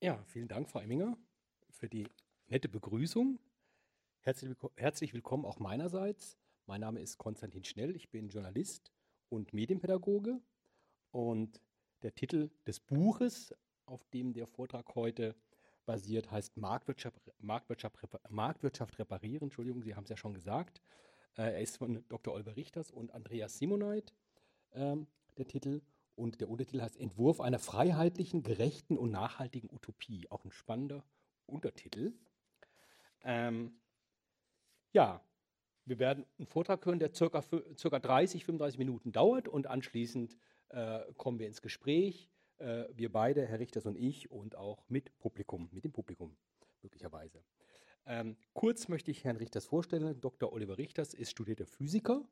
Ja, vielen Dank, Frau Emminger, für die nette Begrüßung. Herzlich, herzlich willkommen auch meinerseits. Mein Name ist Konstantin Schnell, ich bin Journalist und Medienpädagoge. Und der Titel des Buches, auf dem der Vortrag heute basiert, heißt Marktwirtschaft, Marktwirtschaft, Marktwirtschaft reparieren. Entschuldigung, Sie haben es ja schon gesagt. Äh, er ist von Dr. Oliver Richters und Andreas Simoneit, ähm, der Titel. Und der Untertitel heißt Entwurf einer freiheitlichen, gerechten und nachhaltigen Utopie. Auch ein spannender Untertitel. Ähm, ja, wir werden einen Vortrag hören, der circa, circa 30, 35 Minuten dauert und anschließend äh, kommen wir ins Gespräch. Äh, wir beide, Herr Richters und ich, und auch mit Publikum, mit dem Publikum möglicherweise. Ähm, kurz möchte ich Herrn Richters vorstellen. Dr. Oliver Richters ist studierter Physiker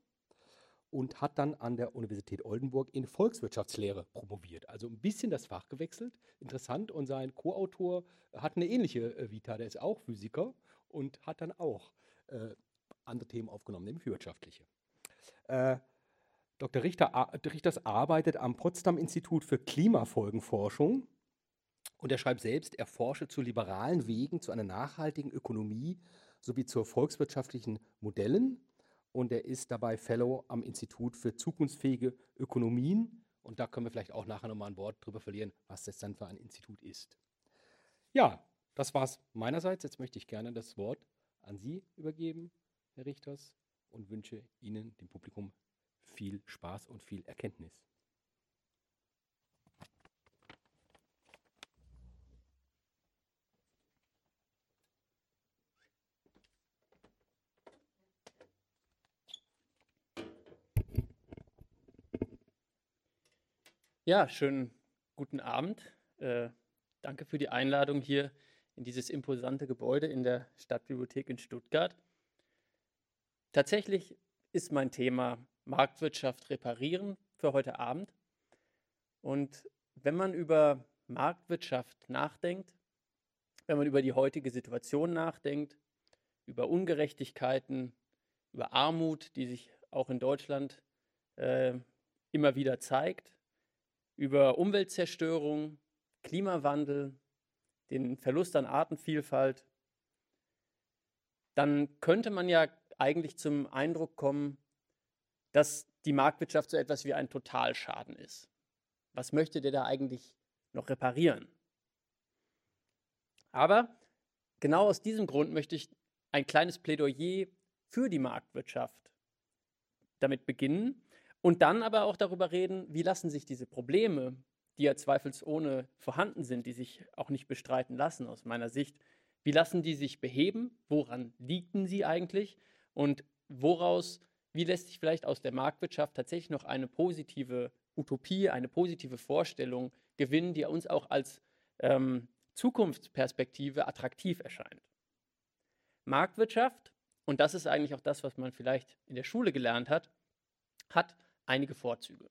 und hat dann an der Universität Oldenburg in Volkswirtschaftslehre promoviert. Also ein bisschen das Fach gewechselt. Interessant. Und sein Co-Autor hat eine ähnliche äh, Vita. Der ist auch Physiker und hat dann auch äh, andere Themen aufgenommen, nämlich wirtschaftliche. Äh, Dr. Richter, Richters arbeitet am Potsdam Institut für Klimafolgenforschung und er schreibt selbst, er forsche zu liberalen Wegen zu einer nachhaltigen Ökonomie sowie zu volkswirtschaftlichen Modellen und er ist dabei Fellow am Institut für zukunftsfähige Ökonomien und da können wir vielleicht auch nachher nochmal ein Wort drüber verlieren, was das dann für ein Institut ist. Ja, das war es meinerseits. Jetzt möchte ich gerne das Wort an Sie übergeben, Herr Richters, und wünsche Ihnen, dem Publikum, viel Spaß und viel Erkenntnis. Ja, schönen guten Abend. Äh, danke für die Einladung hier in dieses imposante Gebäude in der Stadtbibliothek in Stuttgart. Tatsächlich ist mein Thema Marktwirtschaft reparieren für heute Abend. Und wenn man über Marktwirtschaft nachdenkt, wenn man über die heutige Situation nachdenkt, über Ungerechtigkeiten, über Armut, die sich auch in Deutschland äh, immer wieder zeigt, über Umweltzerstörung, Klimawandel, den Verlust an Artenvielfalt, dann könnte man ja eigentlich zum Eindruck kommen, dass die Marktwirtschaft so etwas wie ein Totalschaden ist. Was möchte der da eigentlich noch reparieren? Aber genau aus diesem Grund möchte ich ein kleines Plädoyer für die Marktwirtschaft damit beginnen und dann aber auch darüber reden, wie lassen sich diese Probleme, die ja zweifelsohne vorhanden sind, die sich auch nicht bestreiten lassen aus meiner Sicht, wie lassen die sich beheben? Woran liegen sie eigentlich? Und woraus, wie lässt sich vielleicht aus der Marktwirtschaft tatsächlich noch eine positive Utopie, eine positive Vorstellung gewinnen, die uns auch als ähm, Zukunftsperspektive attraktiv erscheint? Marktwirtschaft, und das ist eigentlich auch das, was man vielleicht in der Schule gelernt hat, hat einige Vorzüge.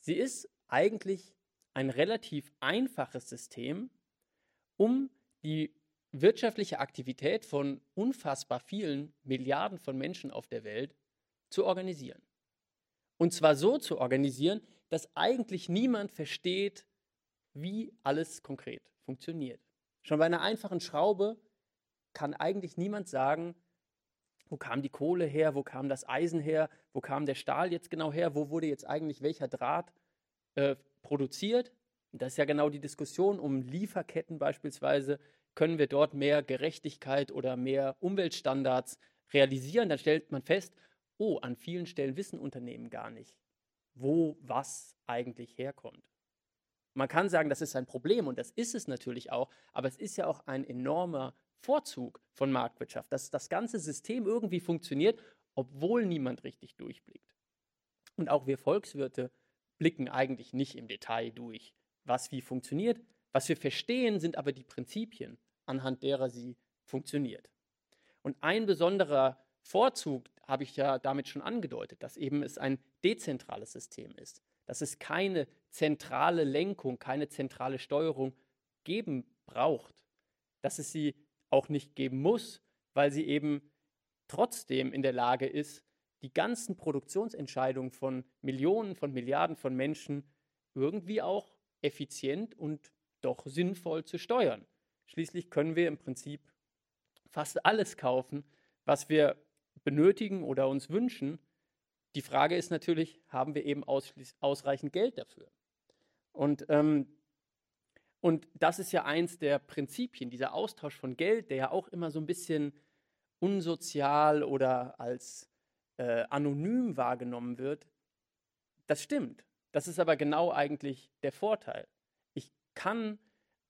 Sie ist eigentlich ein relativ einfaches System, um die wirtschaftliche Aktivität von unfassbar vielen Milliarden von Menschen auf der Welt zu organisieren. Und zwar so zu organisieren, dass eigentlich niemand versteht, wie alles konkret funktioniert. Schon bei einer einfachen Schraube kann eigentlich niemand sagen, wo kam die Kohle her, wo kam das Eisen her, wo kam der Stahl jetzt genau her, wo wurde jetzt eigentlich welcher Draht äh, produziert. Das ist ja genau die Diskussion um Lieferketten beispielsweise. Können wir dort mehr Gerechtigkeit oder mehr Umweltstandards realisieren? Dann stellt man fest, oh, an vielen Stellen wissen Unternehmen gar nicht, wo was eigentlich herkommt. Man kann sagen, das ist ein Problem und das ist es natürlich auch, aber es ist ja auch ein enormer Vorzug von Marktwirtschaft, dass das ganze System irgendwie funktioniert, obwohl niemand richtig durchblickt. Und auch wir Volkswirte blicken eigentlich nicht im Detail durch, was wie funktioniert. Was wir verstehen, sind aber die Prinzipien, anhand derer sie funktioniert. Und ein besonderer Vorzug habe ich ja damit schon angedeutet, dass eben es ein dezentrales System ist, dass es keine zentrale Lenkung, keine zentrale Steuerung geben braucht, dass es sie auch nicht geben muss, weil sie eben trotzdem in der Lage ist, die ganzen Produktionsentscheidungen von Millionen, von Milliarden von Menschen irgendwie auch effizient und doch sinnvoll zu steuern. Schließlich können wir im Prinzip fast alles kaufen, was wir benötigen oder uns wünschen. Die Frage ist natürlich, haben wir eben ausreichend Geld dafür? Und, ähm, und das ist ja eins der Prinzipien, dieser Austausch von Geld, der ja auch immer so ein bisschen unsozial oder als äh, anonym wahrgenommen wird. Das stimmt. Das ist aber genau eigentlich der Vorteil. Ich kann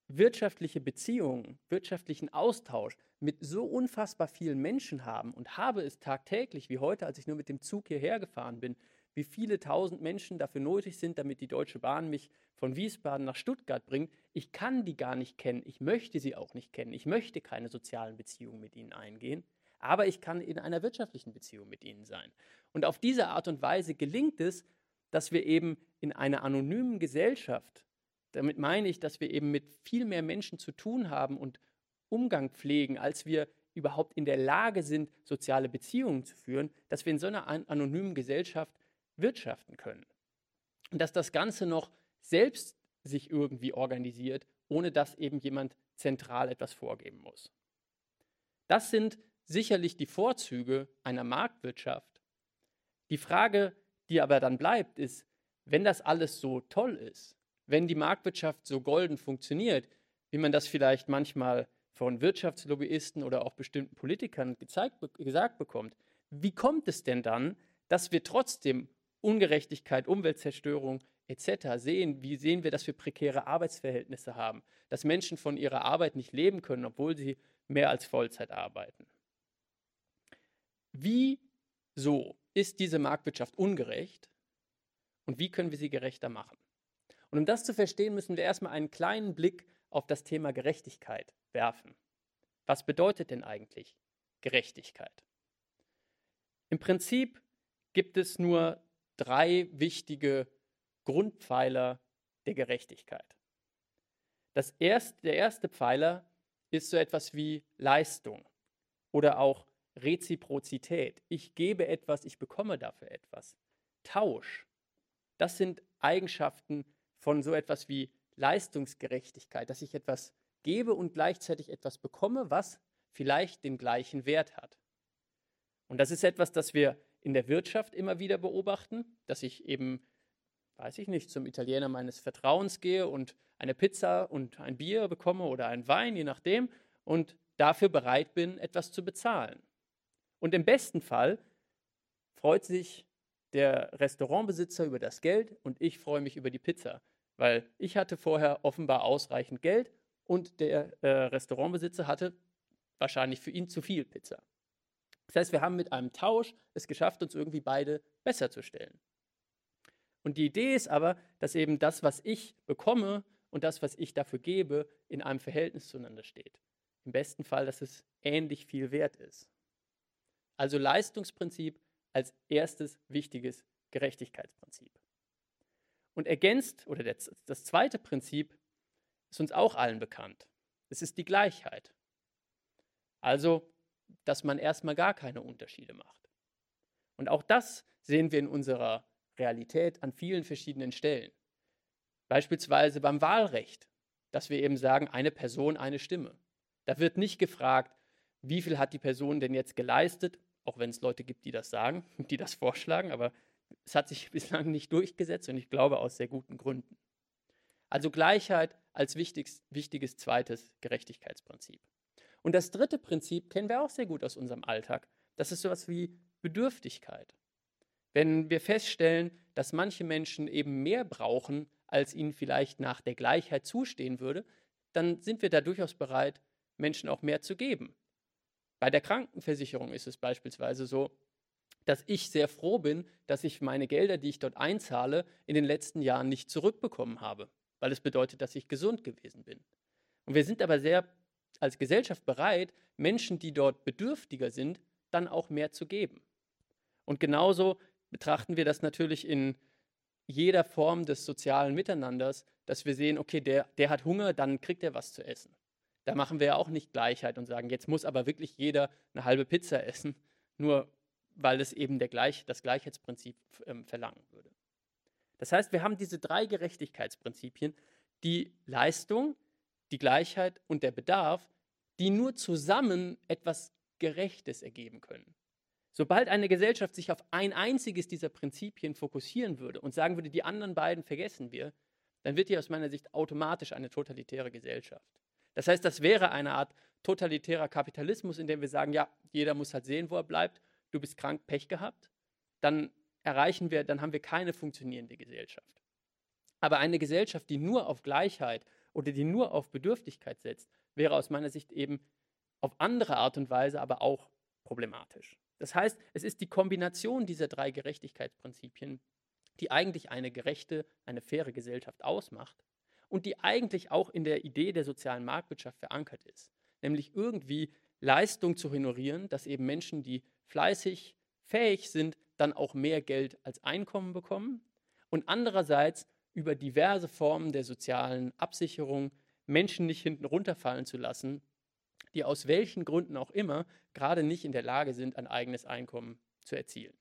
wirtschaftliche Beziehungen, wirtschaftlichen Austausch mit so unfassbar vielen Menschen haben und habe es tagtäglich, wie heute, als ich nur mit dem Zug hierher gefahren bin, wie viele tausend Menschen dafür nötig sind, damit die Deutsche Bahn mich von Wiesbaden nach Stuttgart bringt. Ich kann die gar nicht kennen. Ich möchte sie auch nicht kennen. Ich möchte keine sozialen Beziehungen mit ihnen eingehen. Aber ich kann in einer wirtschaftlichen Beziehung mit ihnen sein. Und auf diese Art und Weise gelingt es, dass wir eben in einer anonymen Gesellschaft, damit meine ich, dass wir eben mit viel mehr Menschen zu tun haben und Umgang pflegen, als wir überhaupt in der Lage sind, soziale Beziehungen zu führen, dass wir in so einer anonymen Gesellschaft wirtschaften können. Und dass das Ganze noch selbst sich irgendwie organisiert, ohne dass eben jemand zentral etwas vorgeben muss. Das sind sicherlich die Vorzüge einer Marktwirtschaft. Die Frage, die aber dann bleibt, ist, wenn das alles so toll ist, wenn die Marktwirtschaft so golden funktioniert, wie man das vielleicht manchmal von Wirtschaftslobbyisten oder auch bestimmten Politikern gezeigt, gesagt bekommt, wie kommt es denn dann, dass wir trotzdem Ungerechtigkeit, Umweltzerstörung etc. sehen? Wie sehen wir, dass wir prekäre Arbeitsverhältnisse haben, dass Menschen von ihrer Arbeit nicht leben können, obwohl sie mehr als Vollzeit arbeiten? Wieso ist diese Marktwirtschaft ungerecht und wie können wir sie gerechter machen? Und um das zu verstehen, müssen wir erstmal einen kleinen Blick auf das Thema Gerechtigkeit werfen. Was bedeutet denn eigentlich Gerechtigkeit? Im Prinzip gibt es nur drei wichtige Grundpfeiler der Gerechtigkeit. Das erste, der erste Pfeiler ist so etwas wie Leistung oder auch Reziprozität. Ich gebe etwas, ich bekomme dafür etwas. Tausch. Das sind Eigenschaften von so etwas wie Leistungsgerechtigkeit, dass ich etwas gebe und gleichzeitig etwas bekomme, was vielleicht den gleichen Wert hat. Und das ist etwas, das wir in der Wirtschaft immer wieder beobachten, dass ich eben, weiß ich nicht, zum Italiener meines Vertrauens gehe und eine Pizza und ein Bier bekomme oder ein Wein, je nachdem, und dafür bereit bin, etwas zu bezahlen. Und im besten Fall freut sich der Restaurantbesitzer über das Geld und ich freue mich über die Pizza, weil ich hatte vorher offenbar ausreichend Geld und der äh, Restaurantbesitzer hatte wahrscheinlich für ihn zu viel Pizza. Das heißt, wir haben mit einem Tausch es geschafft, uns irgendwie beide besser zu stellen. Und die Idee ist aber, dass eben das, was ich bekomme und das, was ich dafür gebe, in einem Verhältnis zueinander steht. Im besten Fall, dass es ähnlich viel wert ist. Also Leistungsprinzip als erstes wichtiges Gerechtigkeitsprinzip. Und ergänzt, oder das, zweite Prinzip ist uns auch allen bekannt. Es ist die Gleichheit. Also, dass man erstmal gar keine Unterschiede macht. Und auch das sehen wir in unserer Realität an vielen verschiedenen Stellen. Beispielsweise beim Wahlrecht, dass wir eben sagen, eine Person, eine Stimme. Da wird nicht gefragt, wie viel hat die Person denn jetzt geleistet, auch wenn es Leute gibt, die das sagen, die das vorschlagen, aber es hat sich bislang nicht durchgesetzt und ich glaube aus sehr guten Gründen. Also Gleichheit als wichtiges, wichtiges zweites Gerechtigkeitsprinzip. Und das dritte Prinzip kennen wir auch sehr gut aus unserem Alltag. Das ist sowas wie Bedürftigkeit. Wenn wir feststellen, dass manche Menschen eben mehr brauchen, als ihnen vielleicht nach der Gleichheit zustehen würde, dann sind wir da durchaus bereit, Menschen auch mehr zu geben. Bei der Krankenversicherung ist es beispielsweise so, dass ich sehr froh bin, dass ich meine Gelder, die ich dort einzahle, in den letzten Jahren nicht zurückbekommen habe, weil es bedeutet, dass ich gesund gewesen bin. Und wir sind aber sehr als Gesellschaft bereit, Menschen, die dort bedürftiger sind, dann auch mehr zu geben. Und genauso betrachten wir das natürlich in jeder Form des sozialen Miteinanders, dass wir sehen, okay, der, der hat Hunger, dann kriegt er was zu essen. Da machen wir ja auch nicht Gleichheit und sagen, jetzt muss aber wirklich jeder eine halbe Pizza essen, nur weil es eben der Gleich, das Gleichheitsprinzip ähm, verlangen würde. Das heißt, wir haben diese drei Gerechtigkeitsprinzipien, die Leistung, die Gleichheit und der Bedarf, die nur zusammen etwas Gerechtes ergeben können. Sobald eine Gesellschaft sich auf ein einziges dieser Prinzipien fokussieren würde und sagen würde, die anderen beiden vergessen wir, dann wird die aus meiner Sicht automatisch eine totalitäre Gesellschaft. Das heißt, das wäre eine Art totalitärer Kapitalismus, in dem wir sagen, ja, jeder muss halt sehen, wo er bleibt, du bist krank, Pech gehabt, dann erreichen wir, dann haben wir keine funktionierende Gesellschaft. Aber eine Gesellschaft, die nur auf Gleichheit oder die nur auf Bedürftigkeit setzt, wäre aus meiner Sicht eben auf andere Art und Weise aber auch problematisch. Das heißt, es ist die Kombination dieser drei Gerechtigkeitsprinzipien, die eigentlich eine gerechte, eine faire Gesellschaft ausmacht und die eigentlich auch in der Idee der sozialen Marktwirtschaft verankert ist. Nämlich irgendwie Leistung zu honorieren, dass eben Menschen, die fleißig, fähig sind, dann auch mehr Geld als Einkommen bekommen und andererseits über diverse Formen der sozialen Absicherung Menschen nicht hinten runterfallen zu lassen, die aus welchen Gründen auch immer gerade nicht in der Lage sind, ein eigenes Einkommen zu erzielen.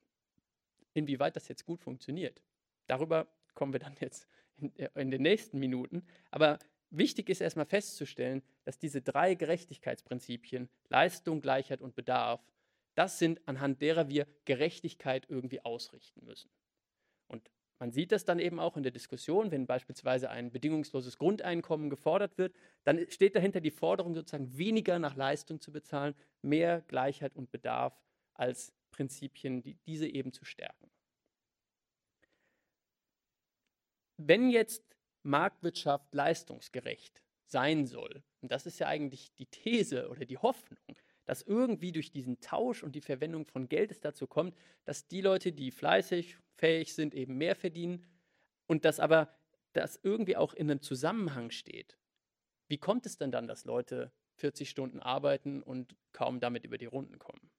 Inwieweit das jetzt gut funktioniert, darüber kommen wir dann jetzt in, äh, in den nächsten Minuten. Aber wichtig ist erstmal festzustellen, dass diese drei Gerechtigkeitsprinzipien, Leistung, Gleichheit und Bedarf, das sind, anhand derer wir Gerechtigkeit irgendwie ausrichten müssen. Man sieht das dann eben auch in der Diskussion, wenn beispielsweise ein bedingungsloses Grundeinkommen gefordert wird, dann steht dahinter die Forderung, sozusagen weniger nach Leistung zu bezahlen, mehr Gleichheit und Bedarf als Prinzipien, die diese eben zu stärken. Wenn jetzt Marktwirtschaft leistungsgerecht sein soll, und das ist ja eigentlich die These oder die Hoffnung, dass irgendwie durch diesen Tausch und die Verwendung von Geld es dazu kommt, dass die Leute, die fleißig, fähig sind, eben mehr verdienen und dass aber das irgendwie auch in einem Zusammenhang steht. Wie kommt es denn dann, dass Leute 40 Stunden arbeiten und kaum damit über die Runden kommen?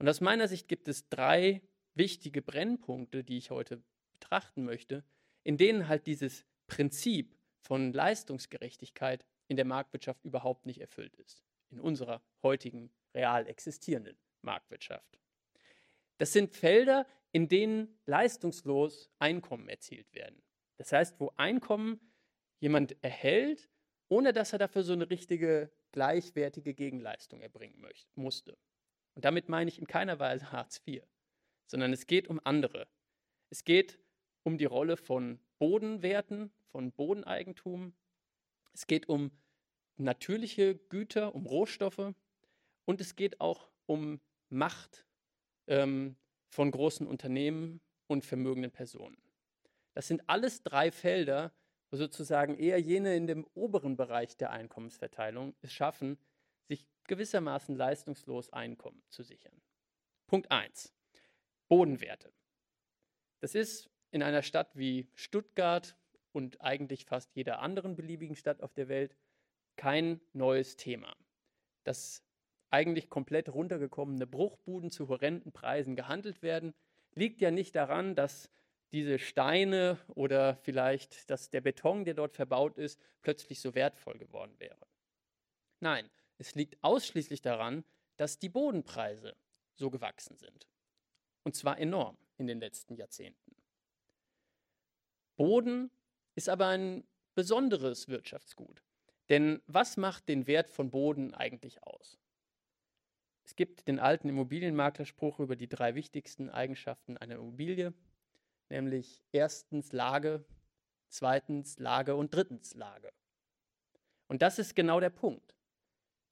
Und aus meiner Sicht gibt es drei wichtige Brennpunkte, die ich heute betrachten möchte, in denen halt dieses Prinzip von Leistungsgerechtigkeit in der Marktwirtschaft überhaupt nicht erfüllt ist in unserer heutigen real existierenden Marktwirtschaft. Das sind Felder, in denen leistungslos Einkommen erzielt werden. Das heißt, wo Einkommen jemand erhält, ohne dass er dafür so eine richtige gleichwertige Gegenleistung erbringen möchte, musste. Und damit meine ich in keiner Weise Hartz IV, sondern es geht um andere. Es geht um die Rolle von Bodenwerten, von Bodeneigentum. Es geht um natürliche Güter, um Rohstoffe und es geht auch um Macht ähm, von großen Unternehmen und vermögenden Personen. Das sind alles drei Felder, wo sozusagen eher jene in dem oberen Bereich der Einkommensverteilung es schaffen, sich gewissermaßen leistungslos Einkommen zu sichern. Punkt 1. Bodenwerte. Das ist in einer Stadt wie Stuttgart und eigentlich fast jeder anderen beliebigen Stadt auf der Welt kein neues Thema. Dass eigentlich komplett runtergekommene Bruchbuden zu horrenden Preisen gehandelt werden, liegt ja nicht daran, dass diese Steine oder vielleicht dass der Beton, der dort verbaut ist, plötzlich so wertvoll geworden wäre. Nein, es liegt ausschließlich daran, dass die Bodenpreise so gewachsen sind. Und zwar enorm in den letzten Jahrzehnten. Boden ist aber ein besonderes Wirtschaftsgut. Denn was macht den Wert von Boden eigentlich aus? Es gibt den alten Immobilienmaklerspruch über die drei wichtigsten Eigenschaften einer Immobilie, nämlich erstens Lage, zweitens Lage und drittens Lage. Und das ist genau der Punkt.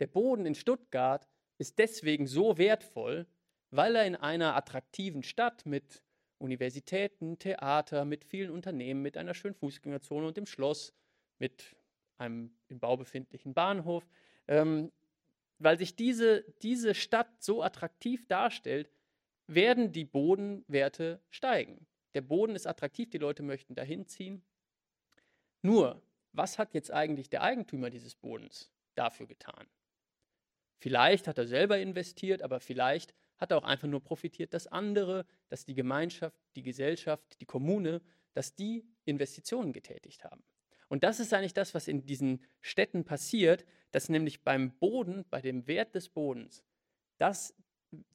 Der Boden in Stuttgart ist deswegen so wertvoll, weil er in einer attraktiven Stadt mit Universitäten, Theater, mit vielen Unternehmen, mit einer schönen Fußgängerzone und dem Schloss, mit einem im Bau befindlichen Bahnhof, ähm, weil sich diese, diese Stadt so attraktiv darstellt, werden die Bodenwerte steigen. Der Boden ist attraktiv, die Leute möchten dahin ziehen. Nur, was hat jetzt eigentlich der Eigentümer dieses Bodens dafür getan? Vielleicht hat er selber investiert, aber vielleicht hat er auch einfach nur profitiert, dass andere, dass die Gemeinschaft, die Gesellschaft, die Kommune, dass die Investitionen getätigt haben. Und das ist eigentlich das, was in diesen Städten passiert, dass nämlich beim Boden, bei dem Wert des Bodens, dass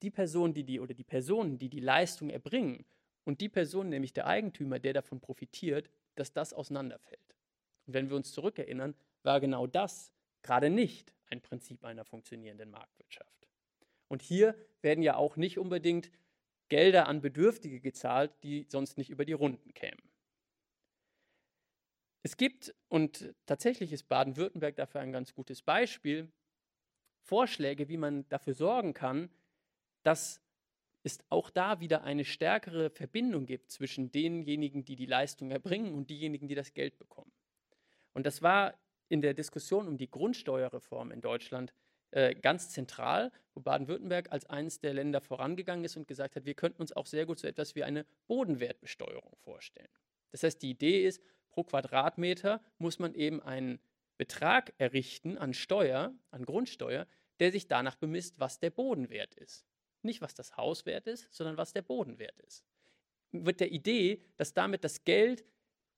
die Person, die die oder die Personen, die die Leistung erbringen und die Person, nämlich der Eigentümer, der davon profitiert, dass das auseinanderfällt. Und wenn wir uns zurückerinnern, war genau das gerade nicht ein Prinzip einer funktionierenden Marktwirtschaft. Und hier werden ja auch nicht unbedingt Gelder an Bedürftige gezahlt, die sonst nicht über die Runden kämen. Es gibt, und tatsächlich ist Baden-Württemberg dafür ein ganz gutes Beispiel, Vorschläge, wie man dafür sorgen kann, dass es auch da wieder eine stärkere Verbindung gibt zwischen denjenigen, die die Leistung erbringen und diejenigen, die das Geld bekommen. Und das war in der Diskussion um die Grundsteuerreform in Deutschland äh, ganz zentral, wo Baden-Württemberg als eines der Länder vorangegangen ist und gesagt hat, wir könnten uns auch sehr gut so etwas wie eine Bodenwertbesteuerung vorstellen. Das heißt, die Idee ist, pro Quadratmeter muss man eben einen Betrag errichten an Steuer, an Grundsteuer, der sich danach bemisst, was der Bodenwert ist. Nicht, was das Haus wert ist, sondern was der Bodenwert ist. Mit der Idee, dass damit das Geld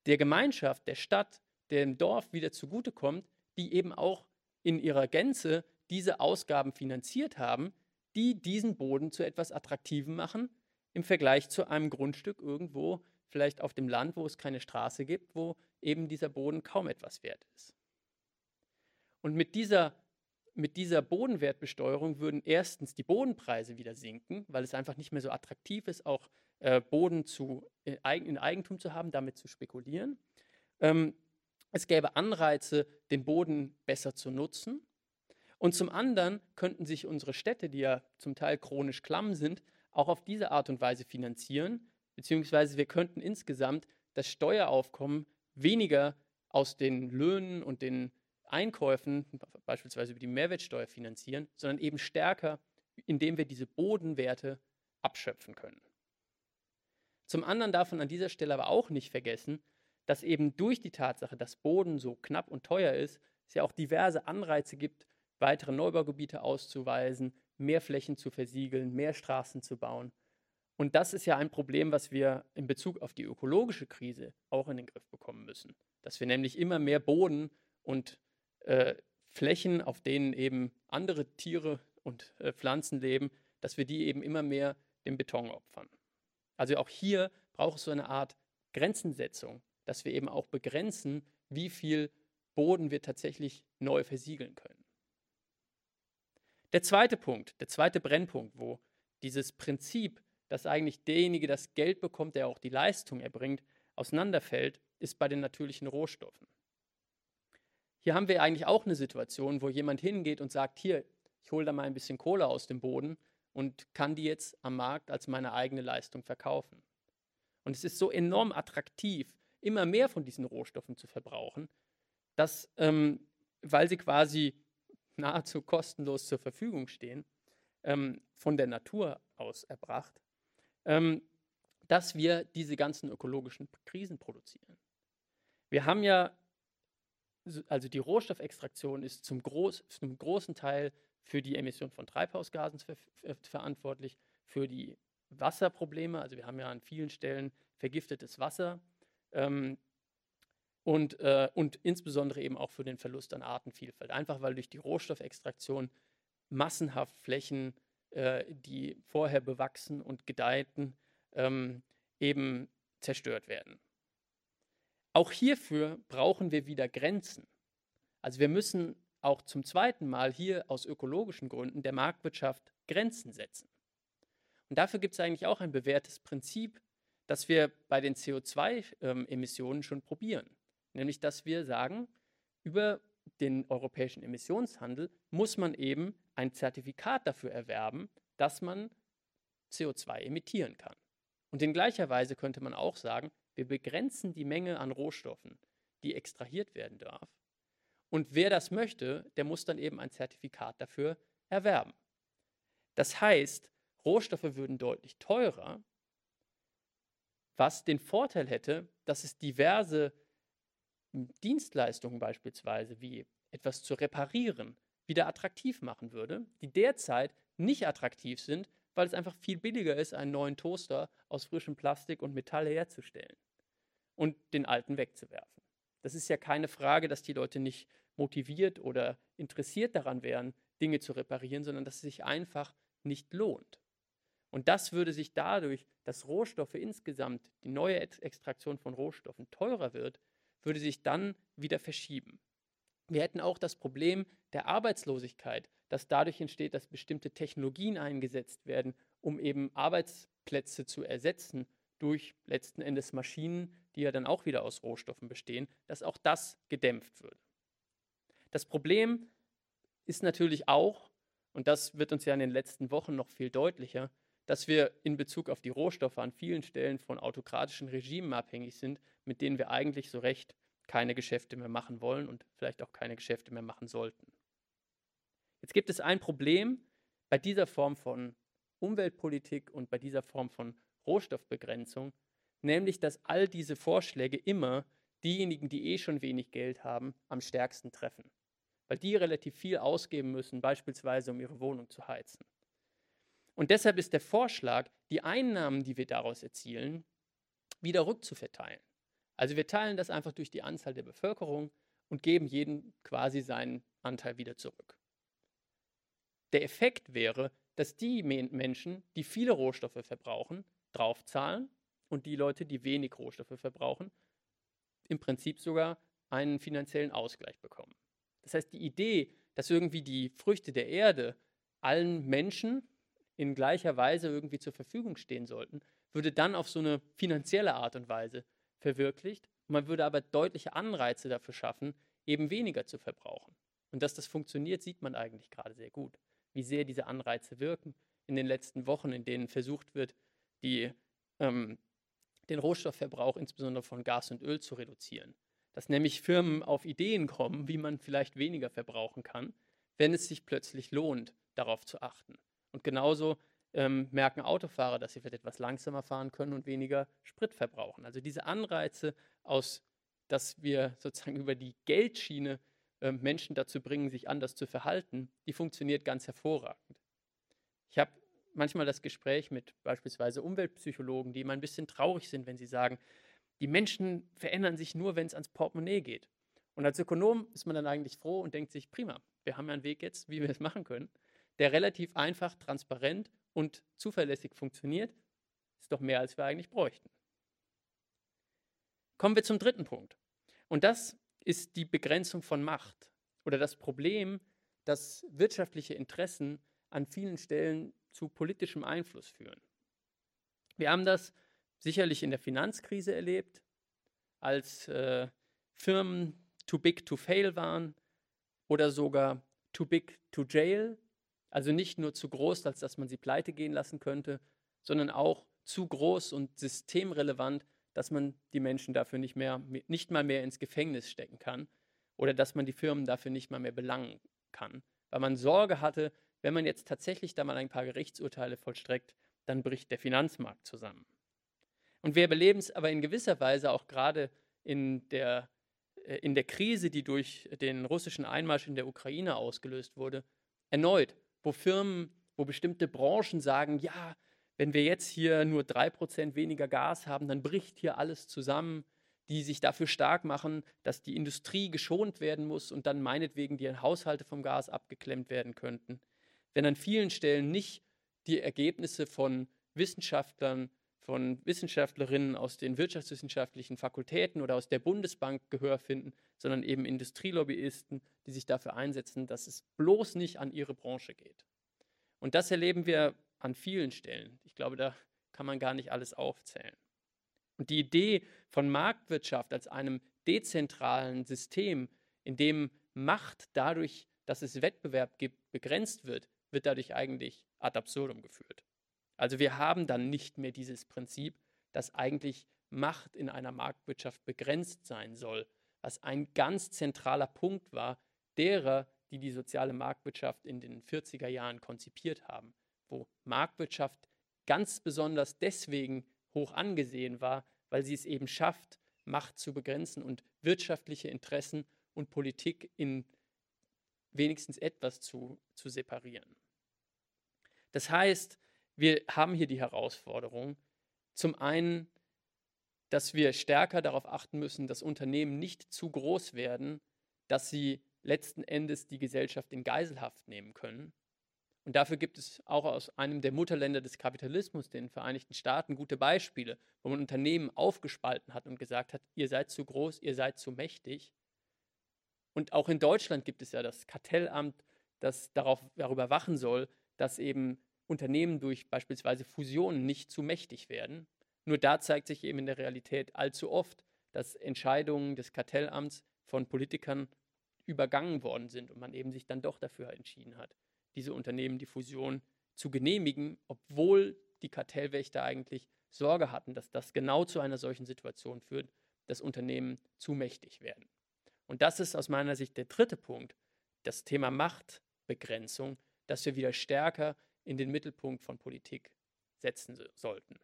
der Gemeinschaft, der Stadt, dem Dorf wieder zugutekommt, die eben auch in ihrer Gänze diese Ausgaben finanziert haben, die diesen Boden zu etwas Attraktivem machen im Vergleich zu einem Grundstück irgendwo, vielleicht auf dem Land, wo es keine Straße gibt, wo eben dieser Boden kaum etwas wert ist. Und mit dieser mit dieser Bodenwertbesteuerung würden erstens die Bodenpreise wieder sinken, weil es einfach nicht mehr so attraktiv ist, auch äh, Boden zu, in, in, Eigentum zu haben, damit zu spekulieren. Ähm, es gäbe Anreize, den Boden besser zu nutzen. Und zum anderen könnten sich unsere Städte, die ja zum Teil chronisch klamm sind, auch auf diese Art und Weise finanzieren, beziehungsweise wir könnten insgesamt das Steueraufkommen weniger aus den Löhnen und den Einkäufen, beispielsweise über die Mehrwertsteuer finanzieren, sondern eben stärker, indem wir diese Bodenwerte abschöpfen können. Zum anderen darf man an dieser Stelle aber auch nicht vergessen, dass eben durch die Tatsache, dass Boden so knapp und teuer ist, es ja auch diverse Anreize gibt, weitere Neubaugebiete auszuweisen, mehr Flächen zu versiegeln, mehr Straßen zu bauen. Und das ist ja ein Problem, was wir in Bezug auf die ökologische Krise auch in den Griff bekommen müssen. Dass wir nämlich immer mehr Boden und äh, Flächen, auf denen eben andere Tiere und äh, Pflanzen leben, dass wir die eben immer mehr dem Beton opfern. Also auch hier braucht es so eine Art Grenzensetzung, dass wir eben auch begrenzen, wie viel Boden wir tatsächlich neu versiegeln können. Der zweite Punkt, der zweite Brennpunkt, wo dieses Prinzip, dass eigentlich derjenige das Geld bekommt, der auch die Leistung erbringt, auseinanderfällt, ist bei den natürlichen Rohstoffen. Hier haben wir eigentlich auch eine Situation, wo jemand hingeht und sagt, hier, ich hole da mal ein bisschen Kohle aus dem Boden und kann die jetzt am Markt als meine eigene Leistung verkaufen. Und es ist so enorm attraktiv, immer mehr von diesen Rohstoffen zu verbrauchen, dass, ähm, weil sie quasi nahezu kostenlos zur Verfügung stehen, ähm, von der Natur aus erbracht, ähm, dass wir diese ganzen ökologischen Krisen produzieren. Wir haben ja also die Rohstoffextraktion ist zum, Groß, zum großen Teil für die Emission von Treibhausgasen ver verantwortlich, für die Wasserprobleme. Also wir haben ja an vielen Stellen vergiftetes Wasser ähm, und, äh, und insbesondere eben auch für den Verlust an Artenvielfalt. Einfach weil durch die Rohstoffextraktion massenhaft Flächen, äh, die vorher bewachsen und gedeihten, ähm, eben zerstört werden. Auch hierfür brauchen wir wieder Grenzen. Also wir müssen auch zum zweiten Mal hier aus ökologischen Gründen der Marktwirtschaft Grenzen setzen. Und dafür gibt es eigentlich auch ein bewährtes Prinzip, das wir bei den CO2-Emissionen ähm, schon probieren. Nämlich, dass wir sagen, über den europäischen Emissionshandel muss man eben ein Zertifikat dafür erwerben, dass man CO2 emittieren kann. Und in gleicher Weise könnte man auch sagen, wir begrenzen die Menge an Rohstoffen, die extrahiert werden darf. Und wer das möchte, der muss dann eben ein Zertifikat dafür erwerben. Das heißt, Rohstoffe würden deutlich teurer, was den Vorteil hätte, dass es diverse Dienstleistungen beispielsweise, wie etwas zu reparieren, wieder attraktiv machen würde, die derzeit nicht attraktiv sind, weil es einfach viel billiger ist, einen neuen Toaster aus frischem Plastik und Metall herzustellen und den alten wegzuwerfen. Das ist ja keine Frage, dass die Leute nicht motiviert oder interessiert daran wären, Dinge zu reparieren, sondern dass es sich einfach nicht lohnt. Und das würde sich dadurch, dass Rohstoffe insgesamt, die neue Extraktion von Rohstoffen teurer wird, würde sich dann wieder verschieben. Wir hätten auch das Problem der Arbeitslosigkeit, dass dadurch entsteht, dass bestimmte Technologien eingesetzt werden, um eben Arbeitsplätze zu ersetzen durch letzten Endes Maschinen, die ja dann auch wieder aus Rohstoffen bestehen, dass auch das gedämpft würde. Das Problem ist natürlich auch, und das wird uns ja in den letzten Wochen noch viel deutlicher, dass wir in Bezug auf die Rohstoffe an vielen Stellen von autokratischen Regimen abhängig sind, mit denen wir eigentlich so recht keine Geschäfte mehr machen wollen und vielleicht auch keine Geschäfte mehr machen sollten. Jetzt gibt es ein Problem bei dieser Form von Umweltpolitik und bei dieser Form von Rohstoffbegrenzung, nämlich dass all diese Vorschläge immer diejenigen, die eh schon wenig Geld haben, am stärksten treffen, weil die relativ viel ausgeben müssen, beispielsweise um ihre Wohnung zu heizen. Und deshalb ist der Vorschlag, die Einnahmen, die wir daraus erzielen, wieder rückzuverteilen. Also wir teilen das einfach durch die Anzahl der Bevölkerung und geben jedem quasi seinen Anteil wieder zurück. Der Effekt wäre, dass die Menschen, die viele Rohstoffe verbrauchen, draufzahlen und die Leute, die wenig Rohstoffe verbrauchen, im Prinzip sogar einen finanziellen Ausgleich bekommen. Das heißt, die Idee, dass irgendwie die Früchte der Erde allen Menschen in gleicher Weise irgendwie zur Verfügung stehen sollten, würde dann auf so eine finanzielle Art und Weise verwirklicht. Man würde aber deutliche Anreize dafür schaffen, eben weniger zu verbrauchen. Und dass das funktioniert, sieht man eigentlich gerade sehr gut, wie sehr diese Anreize wirken in den letzten Wochen, in denen versucht wird, die, ähm, den Rohstoffverbrauch insbesondere von Gas und Öl zu reduzieren. Dass nämlich Firmen auf Ideen kommen, wie man vielleicht weniger verbrauchen kann, wenn es sich plötzlich lohnt, darauf zu achten. Und genauso ähm, merken Autofahrer, dass sie vielleicht etwas langsamer fahren können und weniger Sprit verbrauchen. Also diese Anreize aus, dass wir sozusagen über die Geldschiene äh, Menschen dazu bringen, sich anders zu verhalten, die funktioniert ganz hervorragend. Ich habe manchmal das Gespräch mit beispielsweise Umweltpsychologen, die immer ein bisschen traurig sind, wenn sie sagen, die Menschen verändern sich nur, wenn es ans Portemonnaie geht. Und als Ökonom ist man dann eigentlich froh und denkt sich, prima, wir haben ja einen Weg jetzt, wie wir es machen können, der relativ einfach, transparent und zuverlässig funktioniert, ist doch mehr, als wir eigentlich bräuchten. Kommen wir zum dritten Punkt. Und das ist die Begrenzung von Macht oder das Problem, dass wirtschaftliche Interessen an vielen Stellen zu politischem Einfluss führen. Wir haben das sicherlich in der Finanzkrise erlebt, als äh, Firmen too big to fail waren oder sogar too big to jail, also nicht nur zu groß, als dass man sie pleite gehen lassen könnte, sondern auch zu groß und systemrelevant, dass man die Menschen dafür nicht, mehr, nicht mal mehr ins Gefängnis stecken kann oder dass man die Firmen dafür nicht mal mehr belangen kann, weil man Sorge hatte, wenn man jetzt tatsächlich da mal ein paar Gerichtsurteile vollstreckt, dann bricht der Finanzmarkt zusammen. Und wir erleben es aber in gewisser Weise auch gerade in der, äh, in der Krise, die durch den russischen Einmarsch in der Ukraine ausgelöst wurde, erneut wo Firmen, wo bestimmte Branchen sagen, ja, wenn wir jetzt hier nur 3% weniger Gas haben, dann bricht hier alles zusammen, die sich dafür stark machen, dass die Industrie geschont werden muss und dann meinetwegen die Haushalte vom Gas abgeklemmt werden könnten. Wenn an vielen Stellen nicht die Ergebnisse von Wissenschaftlern, von Wissenschaftlerinnen aus den wirtschaftswissenschaftlichen Fakultäten oder aus der Bundesbank Gehör finden, sondern eben Industrielobbyisten, die sich dafür einsetzen, dass es bloß nicht an ihre Branche geht. Und das erleben wir an vielen Stellen. Ich glaube, da kann man gar nicht alles aufzählen. Und die Idee von Marktwirtschaft als einem dezentralen System, in dem Macht dadurch, dass es Wettbewerb gibt, begrenzt wird, wird dadurch eigentlich ad absurdum geführt. Also wir haben dann nicht mehr dieses Prinzip, dass eigentlich Macht in einer Marktwirtschaft begrenzt sein soll, was ein ganz zentraler Punkt war derer, die die soziale Marktwirtschaft in den 40er Jahren konzipiert haben, wo Marktwirtschaft ganz besonders deswegen hoch angesehen war, weil sie es eben schafft, Macht zu begrenzen und wirtschaftliche Interessen und Politik in wenigstens etwas zu, zu separieren. Das heißt, wir haben hier die Herausforderung, zum einen, dass wir stärker darauf achten müssen, dass Unternehmen nicht zu groß werden, dass sie letzten Endes die Gesellschaft in Geiselhaft nehmen können. Und dafür gibt es auch aus einem der Mutterländer des Kapitalismus, den Vereinigten Staaten, gute Beispiele, wo man Unternehmen aufgespalten hat und gesagt hat, ihr seid zu groß, ihr seid zu mächtig. Und auch in Deutschland gibt es ja das Kartellamt, das darauf, darüber wachen soll, dass eben Unternehmen durch beispielsweise Fusionen nicht zu mächtig werden. Nur da zeigt sich eben in der Realität allzu oft, dass Entscheidungen des Kartellamts von Politikern übergangen worden sind und man eben sich dann doch dafür entschieden hat, diese Unternehmen die Fusion zu genehmigen, obwohl die Kartellwächter eigentlich Sorge hatten, dass das genau zu einer solchen Situation führt, dass Unternehmen zu mächtig werden. Und das ist aus meiner Sicht der dritte Punkt, das Thema Machtbegrenzung, das wir wieder stärker in den Mittelpunkt von Politik setzen sollten.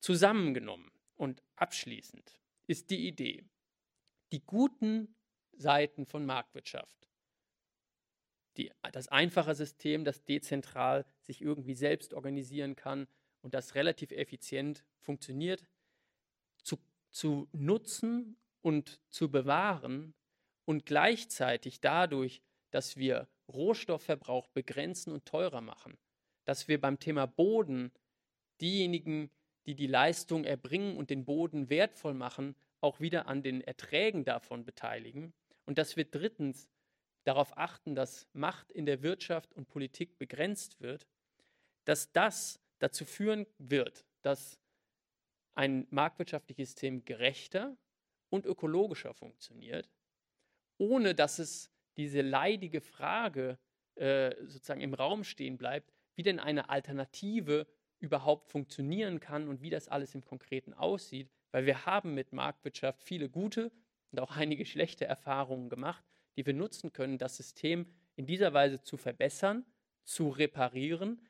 Zusammengenommen und abschließend ist die Idee, die guten Seiten von Marktwirtschaft, die, das einfache System, das dezentral sich irgendwie selbst organisieren kann und das relativ effizient funktioniert, zu, zu nutzen und zu bewahren und gleichzeitig dadurch, dass wir Rohstoffverbrauch begrenzen und teurer machen, dass wir beim Thema Boden diejenigen, die die Leistung erbringen und den Boden wertvoll machen, auch wieder an den Erträgen davon beteiligen. Und dass wir drittens darauf achten, dass Macht in der Wirtschaft und Politik begrenzt wird, dass das dazu führen wird, dass ein marktwirtschaftliches System gerechter und ökologischer funktioniert, ohne dass es diese leidige Frage äh, sozusagen im Raum stehen bleibt, wie denn eine Alternative überhaupt funktionieren kann und wie das alles im Konkreten aussieht, weil wir haben mit Marktwirtschaft viele gute und auch einige schlechte Erfahrungen gemacht, die wir nutzen können, das System in dieser Weise zu verbessern, zu reparieren,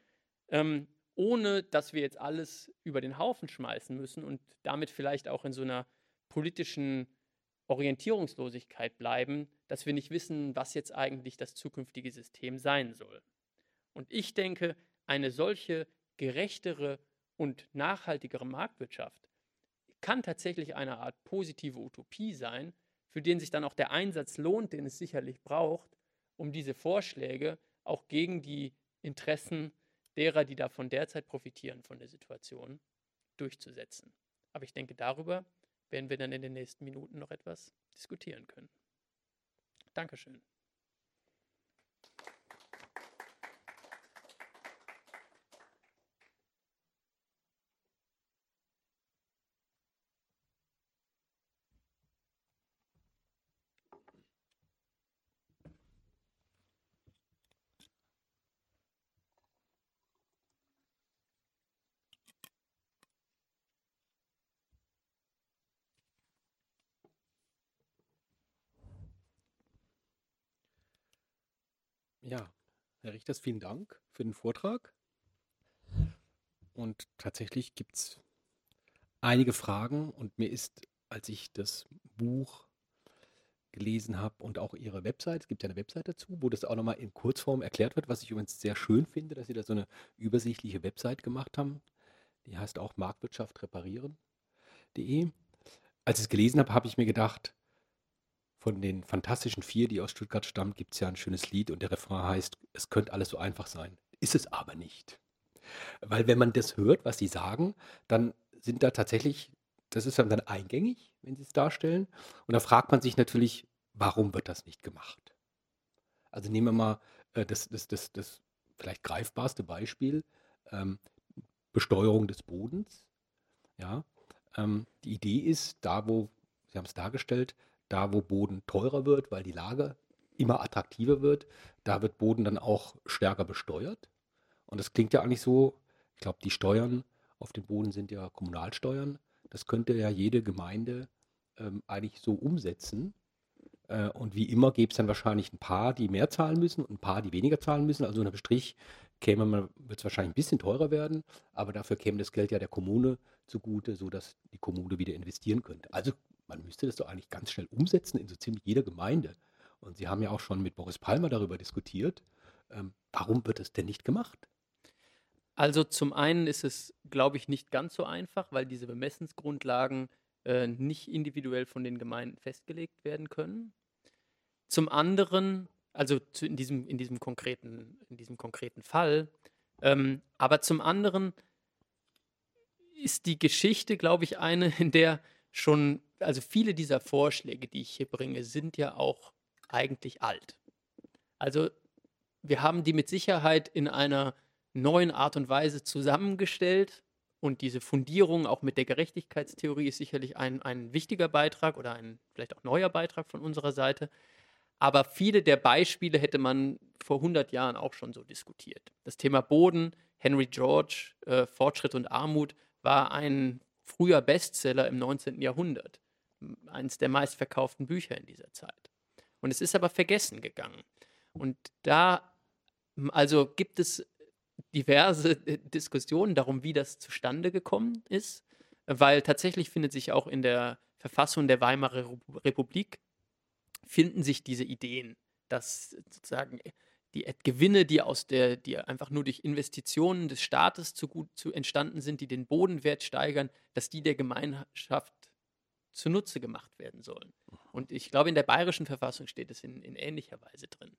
ähm, ohne dass wir jetzt alles über den Haufen schmeißen müssen und damit vielleicht auch in so einer politischen Orientierungslosigkeit bleiben, dass wir nicht wissen, was jetzt eigentlich das zukünftige System sein soll. Und ich denke, eine solche gerechtere und nachhaltigere Marktwirtschaft kann tatsächlich eine Art positive Utopie sein, für den sich dann auch der Einsatz lohnt, den es sicherlich braucht, um diese Vorschläge auch gegen die Interessen derer, die davon derzeit profitieren von der Situation, durchzusetzen. Aber ich denke, darüber werden wir dann in den nächsten Minuten noch etwas diskutieren können. Dankeschön. Ja, Herr Richters, vielen Dank für den Vortrag. Und tatsächlich gibt es einige Fragen und mir ist, als ich das Buch gelesen habe und auch Ihre Website, es gibt ja eine Website dazu, wo das auch nochmal in Kurzform erklärt wird, was ich übrigens sehr schön finde, dass Sie da so eine übersichtliche Website gemacht haben. Die heißt auch Marktwirtschaft reparieren.de. Als ich es gelesen habe, habe ich mir gedacht, von den Fantastischen Vier, die aus Stuttgart stammen, gibt es ja ein schönes Lied und der Refrain heißt, es könnte alles so einfach sein. Ist es aber nicht. Weil wenn man das hört, was sie sagen, dann sind da tatsächlich, das ist dann eingängig, wenn sie es darstellen. Und da fragt man sich natürlich, warum wird das nicht gemacht? Also nehmen wir mal äh, das, das, das, das vielleicht greifbarste Beispiel, ähm, Besteuerung des Bodens. Ja, ähm, die Idee ist, da wo, Sie haben es dargestellt, da, wo Boden teurer wird, weil die Lage immer attraktiver wird, da wird Boden dann auch stärker besteuert. Und das klingt ja eigentlich so, ich glaube, die Steuern auf den Boden sind ja Kommunalsteuern. Das könnte ja jede Gemeinde ähm, eigentlich so umsetzen. Äh, und wie immer gäbe es dann wahrscheinlich ein paar, die mehr zahlen müssen und ein paar, die weniger zahlen müssen. Also unter Strich käme man, wird es wahrscheinlich ein bisschen teurer werden, aber dafür käme das Geld ja der Kommune zugute, sodass die Kommune wieder investieren könnte. Also man müsste das doch eigentlich ganz schnell umsetzen in so ziemlich jeder Gemeinde. Und Sie haben ja auch schon mit Boris Palmer darüber diskutiert. Ähm, warum wird das denn nicht gemacht? Also zum einen ist es, glaube ich, nicht ganz so einfach, weil diese Bemessensgrundlagen äh, nicht individuell von den Gemeinden festgelegt werden können. Zum anderen Also zu, in, diesem, in, diesem konkreten, in diesem konkreten Fall. Ähm, aber zum anderen ist die Geschichte, glaube ich, eine, in der schon, also viele dieser Vorschläge, die ich hier bringe, sind ja auch eigentlich alt. Also wir haben die mit Sicherheit in einer neuen Art und Weise zusammengestellt und diese Fundierung auch mit der Gerechtigkeitstheorie ist sicherlich ein, ein wichtiger Beitrag oder ein vielleicht auch neuer Beitrag von unserer Seite. Aber viele der Beispiele hätte man vor 100 Jahren auch schon so diskutiert. Das Thema Boden, Henry George, äh, Fortschritt und Armut war ein früher Bestseller im 19. Jahrhundert. Eines der meistverkauften Bücher in dieser Zeit. Und es ist aber vergessen gegangen. Und da, also gibt es diverse Diskussionen darum, wie das zustande gekommen ist, weil tatsächlich findet sich auch in der Verfassung der Weimarer Republik finden sich diese Ideen, dass sozusagen die Gewinne, die aus der, die einfach nur durch Investitionen des Staates zu gut zu entstanden sind, die den Bodenwert steigern, dass die der Gemeinschaft zunutze gemacht werden sollen. Und ich glaube, in der bayerischen Verfassung steht es in, in ähnlicher Weise drin.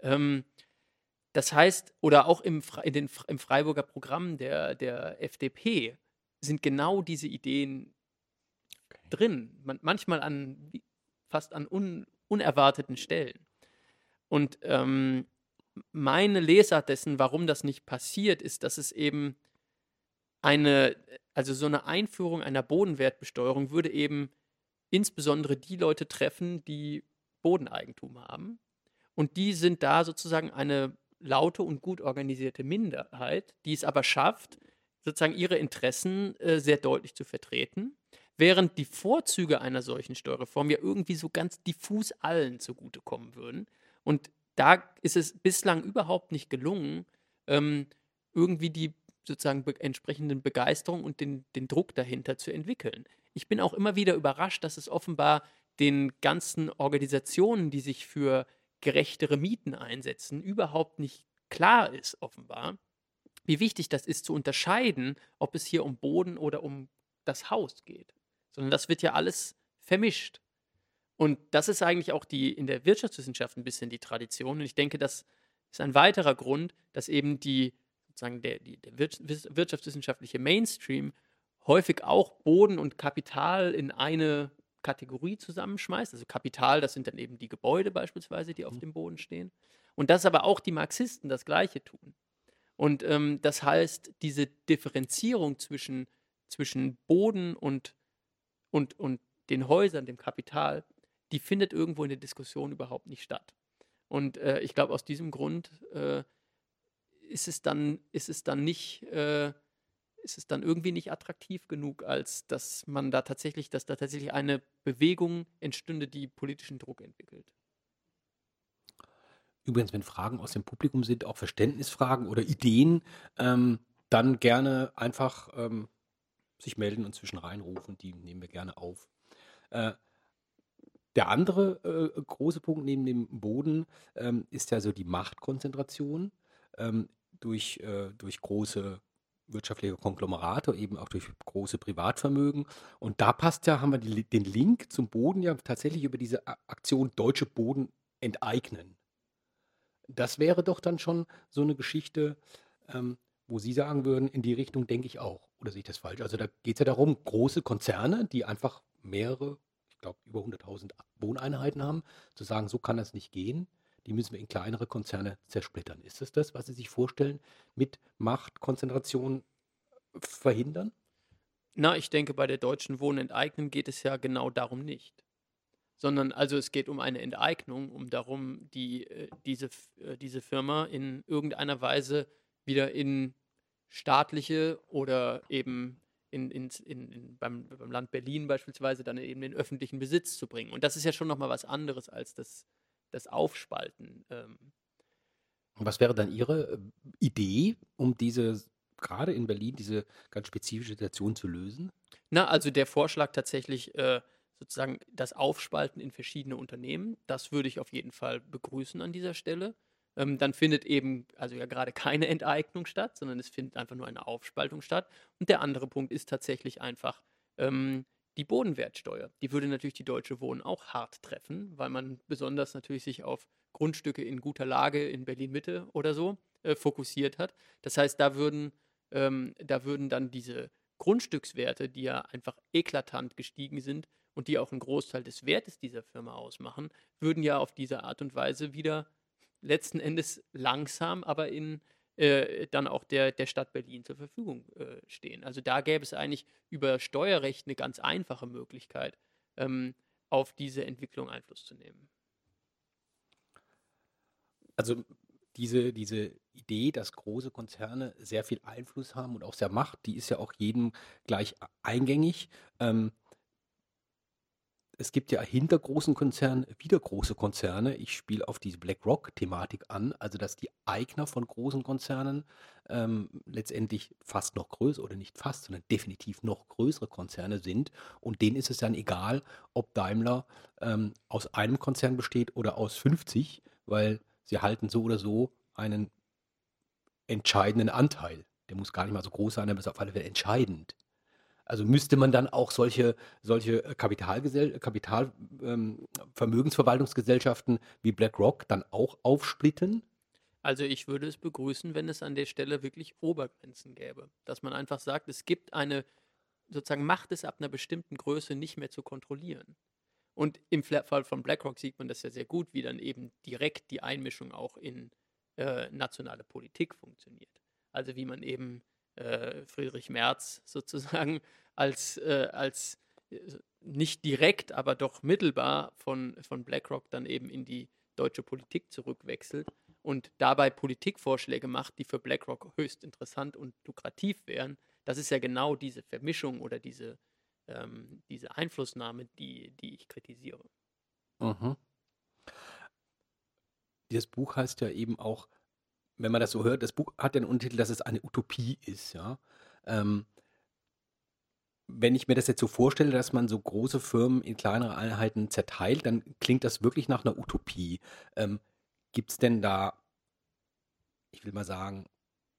Ähm, das heißt, oder auch im, in den, im Freiburger Programm der, der FDP sind genau diese Ideen okay. drin. Man, manchmal an fast an un, unerwarteten Stellen. Und ähm, meine Lesart dessen, warum das nicht passiert, ist, dass es eben eine, also so eine Einführung einer Bodenwertbesteuerung würde eben insbesondere die Leute treffen, die Bodeneigentum haben. Und die sind da sozusagen eine laute und gut organisierte Minderheit, die es aber schafft, sozusagen ihre Interessen äh, sehr deutlich zu vertreten, während die Vorzüge einer solchen Steuerreform ja irgendwie so ganz diffus allen zugutekommen würden. Und da ist es bislang überhaupt nicht gelungen, ähm, irgendwie die sozusagen be entsprechenden Begeisterung und den, den Druck dahinter zu entwickeln. Ich bin auch immer wieder überrascht, dass es offenbar den ganzen Organisationen, die sich für gerechtere Mieten einsetzen, überhaupt nicht klar ist, offenbar, wie wichtig das ist zu unterscheiden, ob es hier um Boden oder um das Haus geht. Sondern das wird ja alles vermischt. Und das ist eigentlich auch die in der Wirtschaftswissenschaft ein bisschen die Tradition. Und ich denke, das ist ein weiterer Grund, dass eben die sozusagen der, die, der wirtschaftswissenschaftliche Mainstream häufig auch Boden und Kapital in eine Kategorie zusammenschmeißt. Also Kapital, das sind dann eben die Gebäude beispielsweise, die auf mhm. dem Boden stehen. Und dass aber auch die Marxisten das Gleiche tun. Und ähm, das heißt, diese Differenzierung zwischen, zwischen Boden und, und, und den Häusern, dem Kapital, die findet irgendwo in der Diskussion überhaupt nicht statt. Und äh, ich glaube, aus diesem Grund äh, ist, es dann, ist es dann nicht äh, ist es dann irgendwie nicht attraktiv genug, als dass man da tatsächlich, dass da tatsächlich eine Bewegung entstünde, die politischen Druck entwickelt. Übrigens, wenn Fragen aus dem Publikum sind, auch Verständnisfragen oder Ideen, ähm, dann gerne einfach ähm, sich melden und zwischen reinrufen. Die nehmen wir gerne auf. Äh, der andere äh, große Punkt neben dem Boden ähm, ist ja so die Machtkonzentration ähm, durch, äh, durch große wirtschaftliche Konglomerate, eben auch durch große Privatvermögen. Und da passt ja, haben wir die, den Link zum Boden ja tatsächlich über diese Aktion Deutsche Boden enteignen. Das wäre doch dann schon so eine Geschichte, ähm, wo Sie sagen würden, in die Richtung denke ich auch. Oder sehe ich das falsch? Also da geht es ja darum, große Konzerne, die einfach mehrere, glaube über 100.000 Wohneinheiten haben, zu sagen, so kann das nicht gehen die müssen wir in kleinere Konzerne zersplittern. Ist es das, was Sie sich vorstellen, mit Machtkonzentration verhindern? Na, ich denke, bei der deutschen Wohnenteignen geht es ja genau darum nicht. Sondern also es geht um eine Enteignung, um darum, die, äh, diese, äh, diese Firma in irgendeiner Weise wieder in staatliche oder eben in, in, in, beim, beim Land Berlin beispielsweise dann eben in öffentlichen Besitz zu bringen. Und das ist ja schon nochmal was anderes als das das Aufspalten. Ähm. Was wäre dann Ihre äh, Idee, um diese, gerade in Berlin, diese ganz spezifische Situation zu lösen? Na, also der Vorschlag tatsächlich äh, sozusagen das Aufspalten in verschiedene Unternehmen, das würde ich auf jeden Fall begrüßen an dieser Stelle. Ähm, dann findet eben, also ja gerade keine Enteignung statt, sondern es findet einfach nur eine Aufspaltung statt. Und der andere Punkt ist tatsächlich einfach ähm, die Bodenwertsteuer. Die würde natürlich die Deutsche Wohnen auch hart treffen, weil man besonders natürlich sich auf Grundstücke in guter Lage in Berlin-Mitte oder so äh, fokussiert hat. Das heißt, da würden, ähm, da würden dann diese Grundstückswerte, die ja einfach eklatant gestiegen sind und die auch einen Großteil des Wertes dieser Firma ausmachen, würden ja auf diese Art und Weise wieder letzten Endes langsam, aber in äh, dann auch der, der Stadt Berlin zur Verfügung äh, stehen. Also da gäbe es eigentlich über Steuerrecht eine ganz einfache Möglichkeit, ähm, auf diese Entwicklung Einfluss zu nehmen. Also diese, diese Idee, dass große Konzerne sehr viel Einfluss haben und auch sehr Macht, die ist ja auch jedem gleich eingängig. Ähm, es gibt ja hinter großen Konzernen wieder große Konzerne. Ich spiele auf diese BlackRock-Thematik an, also dass die Eigner von großen Konzernen ähm, letztendlich fast noch größer oder nicht fast, sondern definitiv noch größere Konzerne sind. Und denen ist es dann egal, ob Daimler ähm, aus einem Konzern besteht oder aus 50, weil sie halten so oder so einen entscheidenden Anteil. Der muss gar nicht mal so groß sein, aber ist auf alle Fälle entscheidend. Also müsste man dann auch solche, solche Kapitalgesell Kapital, ähm, wie BlackRock dann auch aufsplitten? Also ich würde es begrüßen, wenn es an der Stelle wirklich Obergrenzen gäbe. Dass man einfach sagt, es gibt eine, sozusagen Macht es ab einer bestimmten Größe nicht mehr zu kontrollieren. Und im Fall von BlackRock sieht man das ja sehr gut, wie dann eben direkt die Einmischung auch in äh, nationale Politik funktioniert. Also wie man eben äh, Friedrich Merz sozusagen als, äh, als äh, nicht direkt, aber doch mittelbar von, von BlackRock dann eben in die deutsche Politik zurückwechselt und dabei Politikvorschläge macht, die für BlackRock höchst interessant und lukrativ wären. Das ist ja genau diese Vermischung oder diese, ähm, diese Einflussnahme, die, die ich kritisiere. Mhm. Das Buch heißt ja eben auch wenn man das so hört, das Buch hat den Untertitel, dass es eine Utopie ist, ja. Ähm, wenn ich mir das jetzt so vorstelle, dass man so große Firmen in kleinere Einheiten zerteilt, dann klingt das wirklich nach einer Utopie. Ähm, Gibt es denn da, ich will mal sagen,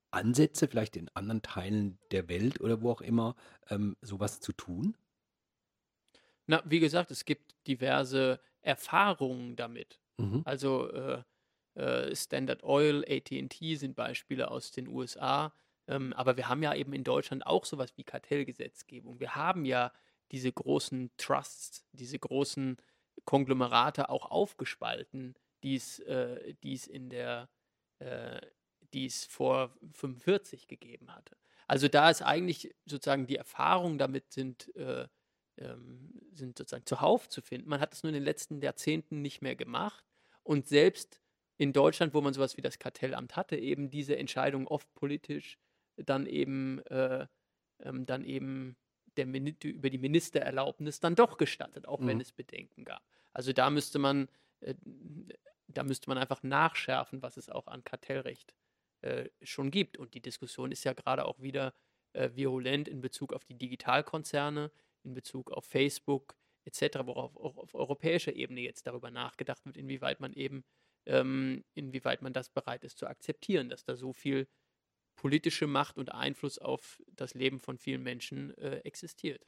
Ansätze, vielleicht in anderen Teilen der Welt oder wo auch immer, ähm, sowas zu tun? Na, wie gesagt, es gibt diverse Erfahrungen damit. Mhm. Also äh, äh, Standard Oil, ATT sind Beispiele aus den USA. Ähm, aber wir haben ja eben in Deutschland auch sowas wie Kartellgesetzgebung. Wir haben ja diese großen Trusts, diese großen Konglomerate auch aufgespalten, die es äh, in der äh, die es vor 45 gegeben hatte. Also da ist eigentlich sozusagen die Erfahrungen damit sind, äh, ähm, sind sozusagen zuhauf zu finden. Man hat es nur in den letzten Jahrzehnten nicht mehr gemacht. Und selbst in Deutschland, wo man sowas wie das Kartellamt hatte, eben diese Entscheidung oft politisch dann eben, äh, ähm, dann eben der über die Ministererlaubnis dann doch gestattet, auch mhm. wenn es Bedenken gab. Also da müsste man, äh, da müsste man einfach nachschärfen, was es auch an Kartellrecht äh, schon gibt. Und die Diskussion ist ja gerade auch wieder äh, virulent in Bezug auf die Digitalkonzerne, in Bezug auf Facebook etc., worauf auch auf europäischer Ebene jetzt darüber nachgedacht wird, inwieweit man eben ähm, inwieweit man das bereit ist zu akzeptieren, dass da so viel politische Macht und Einfluss auf das Leben von vielen Menschen äh, existiert.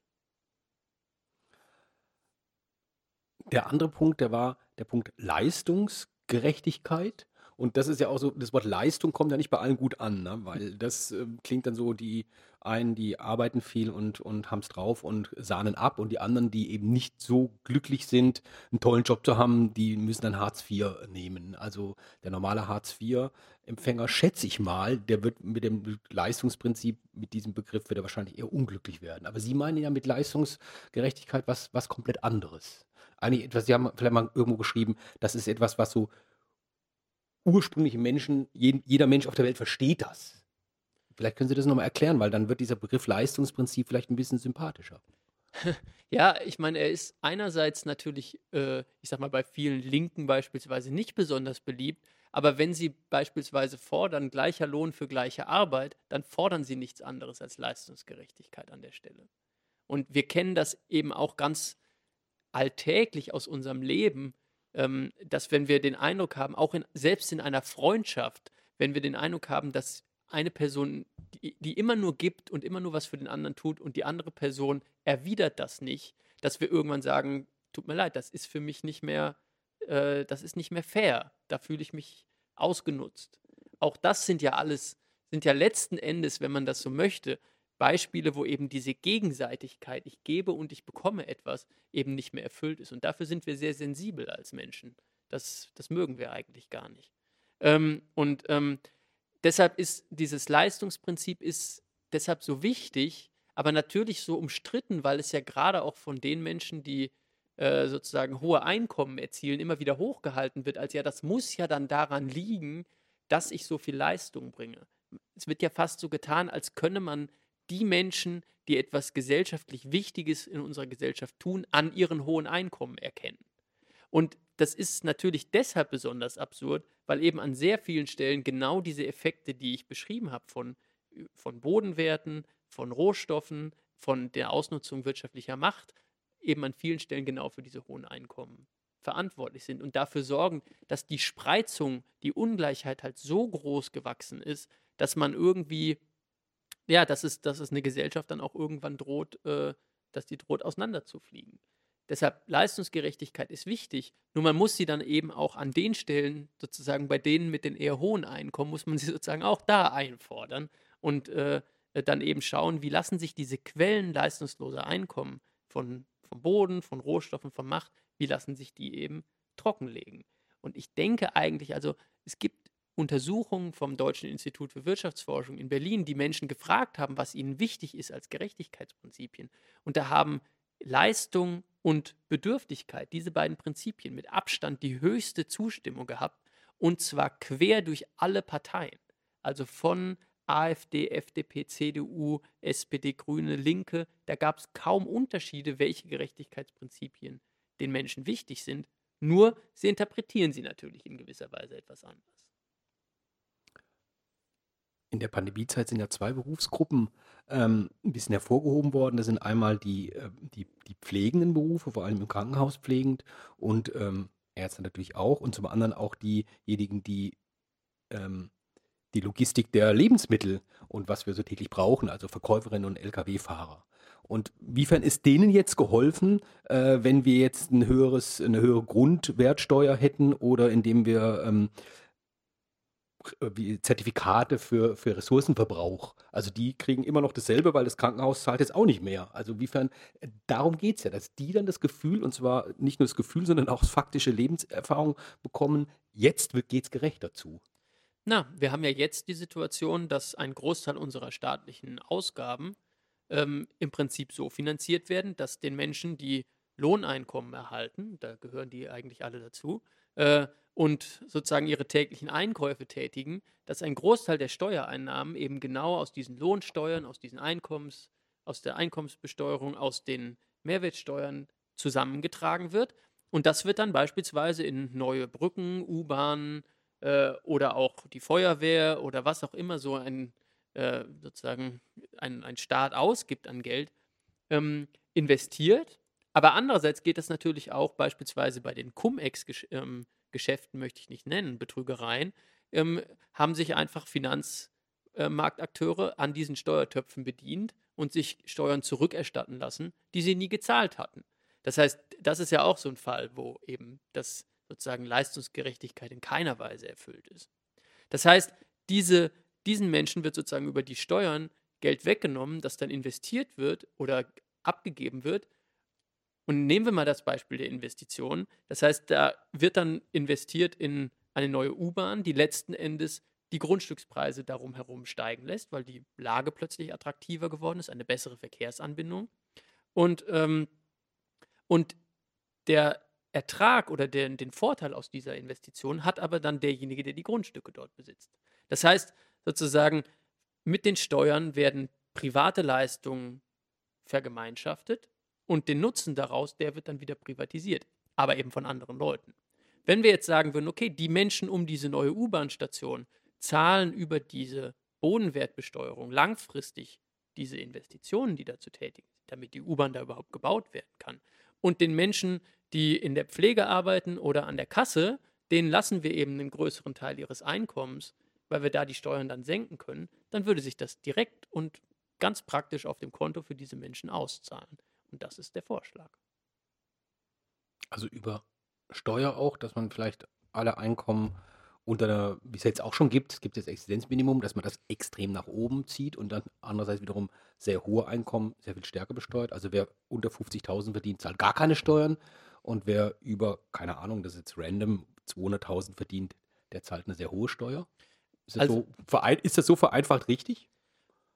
Der andere Punkt, der war der Punkt Leistungsgerechtigkeit. Und das ist ja auch so, das Wort Leistung kommt ja nicht bei allen gut an, ne? weil das äh, klingt dann so, die einen, die arbeiten viel und, und haben es drauf und sahnen ab und die anderen, die eben nicht so glücklich sind, einen tollen Job zu haben, die müssen dann Hartz IV nehmen. Also der normale Hartz IV-Empfänger, schätze ich mal, der wird mit dem Leistungsprinzip, mit diesem Begriff, wird er wahrscheinlich eher unglücklich werden. Aber Sie meinen ja mit Leistungsgerechtigkeit was, was komplett anderes. Eigentlich etwas, Sie haben vielleicht mal irgendwo geschrieben, das ist etwas, was so ursprüngliche Menschen, jeder Mensch auf der Welt versteht das. Vielleicht können Sie das nochmal erklären, weil dann wird dieser Begriff Leistungsprinzip vielleicht ein bisschen sympathischer. Ja, ich meine, er ist einerseits natürlich, äh, ich sag mal, bei vielen Linken beispielsweise nicht besonders beliebt, aber wenn sie beispielsweise fordern, gleicher Lohn für gleiche Arbeit, dann fordern sie nichts anderes als Leistungsgerechtigkeit an der Stelle. Und wir kennen das eben auch ganz alltäglich aus unserem Leben, ähm, dass wenn wir den Eindruck haben, auch in, selbst in einer Freundschaft, wenn wir den Eindruck haben, dass eine Person, die, die immer nur gibt und immer nur was für den anderen tut und die andere Person erwidert das nicht, dass wir irgendwann sagen, tut mir leid, das ist für mich nicht mehr, äh, das ist nicht mehr fair. Da fühle ich mich ausgenutzt. Auch das sind ja alles, sind ja letzten Endes, wenn man das so möchte, Beispiele, wo eben diese Gegenseitigkeit, ich gebe und ich bekomme etwas, eben nicht mehr erfüllt ist. Und dafür sind wir sehr sensibel als Menschen. Das, das mögen wir eigentlich gar nicht. Ähm, und ähm, deshalb ist dieses Leistungsprinzip ist deshalb so wichtig, aber natürlich so umstritten, weil es ja gerade auch von den Menschen, die äh, sozusagen hohe Einkommen erzielen, immer wieder hochgehalten wird, als ja, das muss ja dann daran liegen, dass ich so viel Leistung bringe. Es wird ja fast so getan, als könne man die Menschen, die etwas gesellschaftlich Wichtiges in unserer Gesellschaft tun, an ihren hohen Einkommen erkennen. Und das ist natürlich deshalb besonders absurd, weil eben an sehr vielen Stellen genau diese Effekte, die ich beschrieben habe, von, von Bodenwerten, von Rohstoffen, von der Ausnutzung wirtschaftlicher Macht, eben an vielen Stellen genau für diese hohen Einkommen verantwortlich sind und dafür sorgen, dass die Spreizung, die Ungleichheit halt so groß gewachsen ist, dass man irgendwie, ja, dass es, dass es eine Gesellschaft dann auch irgendwann droht, äh, dass die droht auseinanderzufliegen. Deshalb Leistungsgerechtigkeit ist wichtig, nur man muss sie dann eben auch an den Stellen, sozusagen bei denen mit den eher hohen Einkommen, muss man sie sozusagen auch da einfordern und äh, dann eben schauen, wie lassen sich diese Quellen leistungsloser Einkommen von, vom Boden, von Rohstoffen, von Macht, wie lassen sich die eben trockenlegen. Und ich denke eigentlich, also es gibt Untersuchungen vom Deutschen Institut für Wirtschaftsforschung in Berlin, die Menschen gefragt haben, was ihnen wichtig ist als Gerechtigkeitsprinzipien. Und da haben Leistung und Bedürftigkeit, diese beiden Prinzipien, mit Abstand die höchste Zustimmung gehabt. Und zwar quer durch alle Parteien. Also von AfD, FDP, CDU, SPD, Grüne, Linke. Da gab es kaum Unterschiede, welche Gerechtigkeitsprinzipien den Menschen wichtig sind. Nur sie interpretieren sie natürlich in gewisser Weise etwas anders. In der Pandemiezeit sind ja zwei Berufsgruppen ähm, ein bisschen hervorgehoben worden. Das sind einmal die, äh, die, die pflegenden Berufe, vor allem im Krankenhaus pflegend und ähm, Ärzte natürlich auch. Und zum anderen auch diejenigen, die ähm, die Logistik der Lebensmittel und was wir so täglich brauchen, also Verkäuferinnen und Lkw-Fahrer. Und wiefern ist denen jetzt geholfen, äh, wenn wir jetzt ein höheres, eine höhere Grundwertsteuer hätten oder indem wir ähm, wie Zertifikate für, für Ressourcenverbrauch. Also die kriegen immer noch dasselbe, weil das Krankenhaus zahlt jetzt auch nicht mehr. Also inwiefern, äh, darum geht es ja, dass die dann das Gefühl, und zwar nicht nur das Gefühl, sondern auch faktische Lebenserfahrung bekommen, jetzt geht es gerechter zu. Na, wir haben ja jetzt die Situation, dass ein Großteil unserer staatlichen Ausgaben ähm, im Prinzip so finanziert werden, dass den Menschen, die Lohneinkommen erhalten, da gehören die eigentlich alle dazu, äh, und sozusagen ihre täglichen Einkäufe tätigen, dass ein Großteil der Steuereinnahmen eben genau aus diesen Lohnsteuern, aus diesen Einkommens, aus der Einkommensbesteuerung, aus den Mehrwertsteuern zusammengetragen wird. Und das wird dann beispielsweise in neue Brücken, U-Bahnen, äh, oder auch die Feuerwehr oder was auch immer so ein äh, sozusagen ein, ein Staat ausgibt an Geld, ähm, investiert. Aber andererseits geht das natürlich auch beispielsweise bei den Cum-Ex-Geschäften, ähm, möchte ich nicht nennen, Betrügereien, ähm, haben sich einfach Finanzmarktakteure an diesen Steuertöpfen bedient und sich Steuern zurückerstatten lassen, die sie nie gezahlt hatten. Das heißt, das ist ja auch so ein Fall, wo eben das sozusagen Leistungsgerechtigkeit in keiner Weise erfüllt ist. Das heißt, diese, diesen Menschen wird sozusagen über die Steuern Geld weggenommen, das dann investiert wird oder abgegeben wird. Und nehmen wir mal das Beispiel der Investitionen. Das heißt, da wird dann investiert in eine neue U-Bahn, die letzten Endes die Grundstückspreise darum herum steigen lässt, weil die Lage plötzlich attraktiver geworden ist, eine bessere Verkehrsanbindung. Und, ähm, und der Ertrag oder den, den Vorteil aus dieser Investition hat aber dann derjenige, der die Grundstücke dort besitzt. Das heißt sozusagen, mit den Steuern werden private Leistungen vergemeinschaftet und den Nutzen daraus, der wird dann wieder privatisiert, aber eben von anderen Leuten. Wenn wir jetzt sagen würden, okay, die Menschen um diese neue U-Bahn-Station zahlen über diese Bodenwertbesteuerung langfristig diese Investitionen, die dazu tätigen, damit die U-Bahn da überhaupt gebaut werden kann. Und den Menschen, die in der Pflege arbeiten oder an der Kasse, denen lassen wir eben einen größeren Teil ihres Einkommens, weil wir da die Steuern dann senken können, dann würde sich das direkt und ganz praktisch auf dem Konto für diese Menschen auszahlen. Und das ist der Vorschlag. Also über Steuer auch, dass man vielleicht alle Einkommen unter der, wie es jetzt auch schon gibt, es gibt jetzt Existenzminimum, dass man das extrem nach oben zieht und dann andererseits wiederum sehr hohe Einkommen sehr viel stärker besteuert. Also wer unter 50.000 verdient, zahlt gar keine Steuern und wer über, keine Ahnung, das ist jetzt random, 200.000 verdient, der zahlt eine sehr hohe Steuer. Ist das, Also- so, ist das so vereinfacht richtig?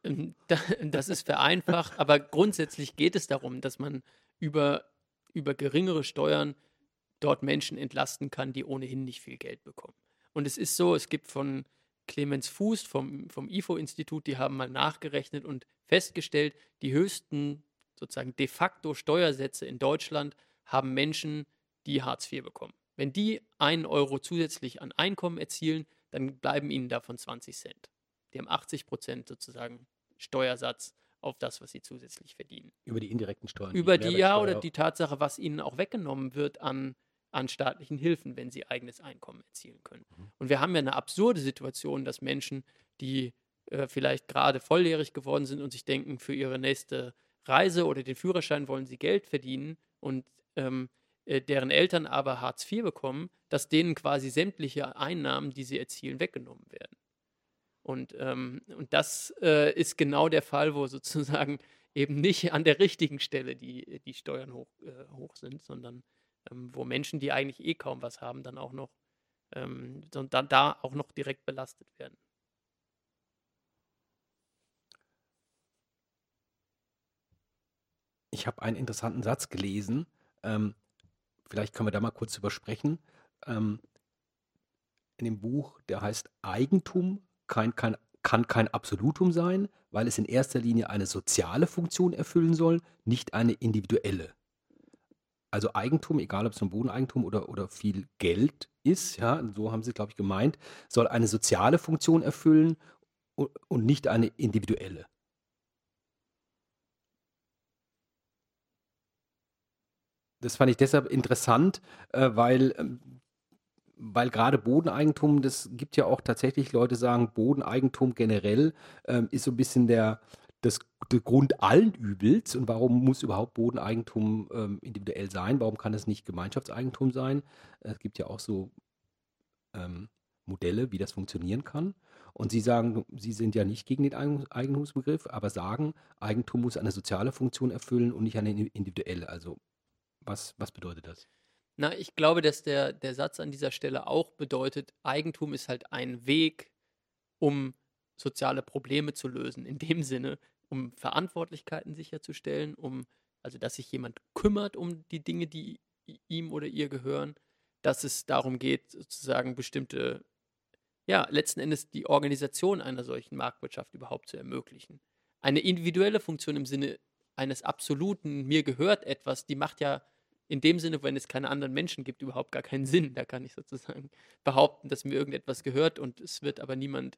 Ähm, da- Das ist vereinfacht, aber grundsätzlich geht es darum, dass man über, über geringere Steuern dort Menschen entlasten kann, die ohnehin nicht viel Geld bekommen. Und es ist so, es gibt von Clemens Fuß vom, vom IFO-Institut, die haben mal nachgerechnet und festgestellt, die höchsten sozusagen de facto Steuersätze in Deutschland haben Menschen, die Hartz IV bekommen. Wenn die einen Euro zusätzlich an Einkommen erzielen, dann bleiben ihnen davon 20 Cent. Die haben 80 Prozent sozusagen Steuersatz auf das, was sie zusätzlich verdienen. Über die indirekten Steuern. Über die, ja, oder die Tatsache, was ihnen auch weggenommen wird an, an staatlichen Hilfen, wenn sie eigenes Einkommen erzielen können. Mhm. Und wir haben ja eine absurde Situation, dass Menschen, die äh, vielleicht gerade volljährig geworden sind und sich denken, für ihre nächste Reise oder den Führerschein wollen sie Geld verdienen und ähm, äh, deren Eltern aber Hartz IV bekommen, dass denen quasi sämtliche Einnahmen, die sie erzielen, weggenommen werden. Und, ähm, und das äh, ist genau der Fall, wo sozusagen eben nicht an der richtigen Stelle die, die Steuern hoch, äh, hoch sind, sondern ähm, wo Menschen, die eigentlich eh kaum was haben, dann auch noch, ähm, da, da auch noch direkt belastet werden. Ich habe einen interessanten Satz gelesen. Ähm, vielleicht können wir da mal kurz drüber sprechen. Ähm, in dem Buch, der heißt Eigentum kein, kein, kann kein Absolutum sein, weil es in erster Linie eine soziale Funktion erfüllen soll, nicht eine individuelle. Also Eigentum, egal ob es ein Bodeneigentum oder, oder viel Geld ist, ja, so haben sie, glaube ich, gemeint, soll eine soziale Funktion erfüllen und, und nicht eine individuelle. Das fand ich deshalb interessant, äh, weil, ähm, weil gerade Bodeneigentum, das gibt ja auch tatsächlich Leute sagen, Bodeneigentum generell ähm, ist so ein bisschen der, das, der Grund allen Übels. Und warum muss überhaupt Bodeneigentum ähm, individuell sein? Warum kann es nicht Gemeinschaftseigentum sein? Es gibt ja auch so ähm, Modelle, wie das funktionieren kann. Und Sie sagen, Sie sind ja nicht gegen den Eigen- Eigentumsbegriff, aber sagen, Eigentum muss eine soziale Funktion erfüllen und nicht eine individuelle. Also was, was bedeutet das? Na, ich glaube, dass der, der Satz an dieser Stelle auch bedeutet, Eigentum ist halt ein Weg, um soziale Probleme zu lösen. In dem Sinne, um Verantwortlichkeiten sicherzustellen, um, also dass sich jemand kümmert um die Dinge, die ihm oder ihr gehören, dass es darum geht, sozusagen bestimmte, ja, letzten Endes die Organisation einer solchen Marktwirtschaft überhaupt zu ermöglichen. Eine individuelle Funktion im Sinne eines absoluten, mir gehört etwas, die macht ja in dem Sinne, wenn es keine anderen Menschen gibt, überhaupt gar keinen Sinn. Da kann ich sozusagen behaupten, dass mir irgendetwas gehört und es wird aber niemand,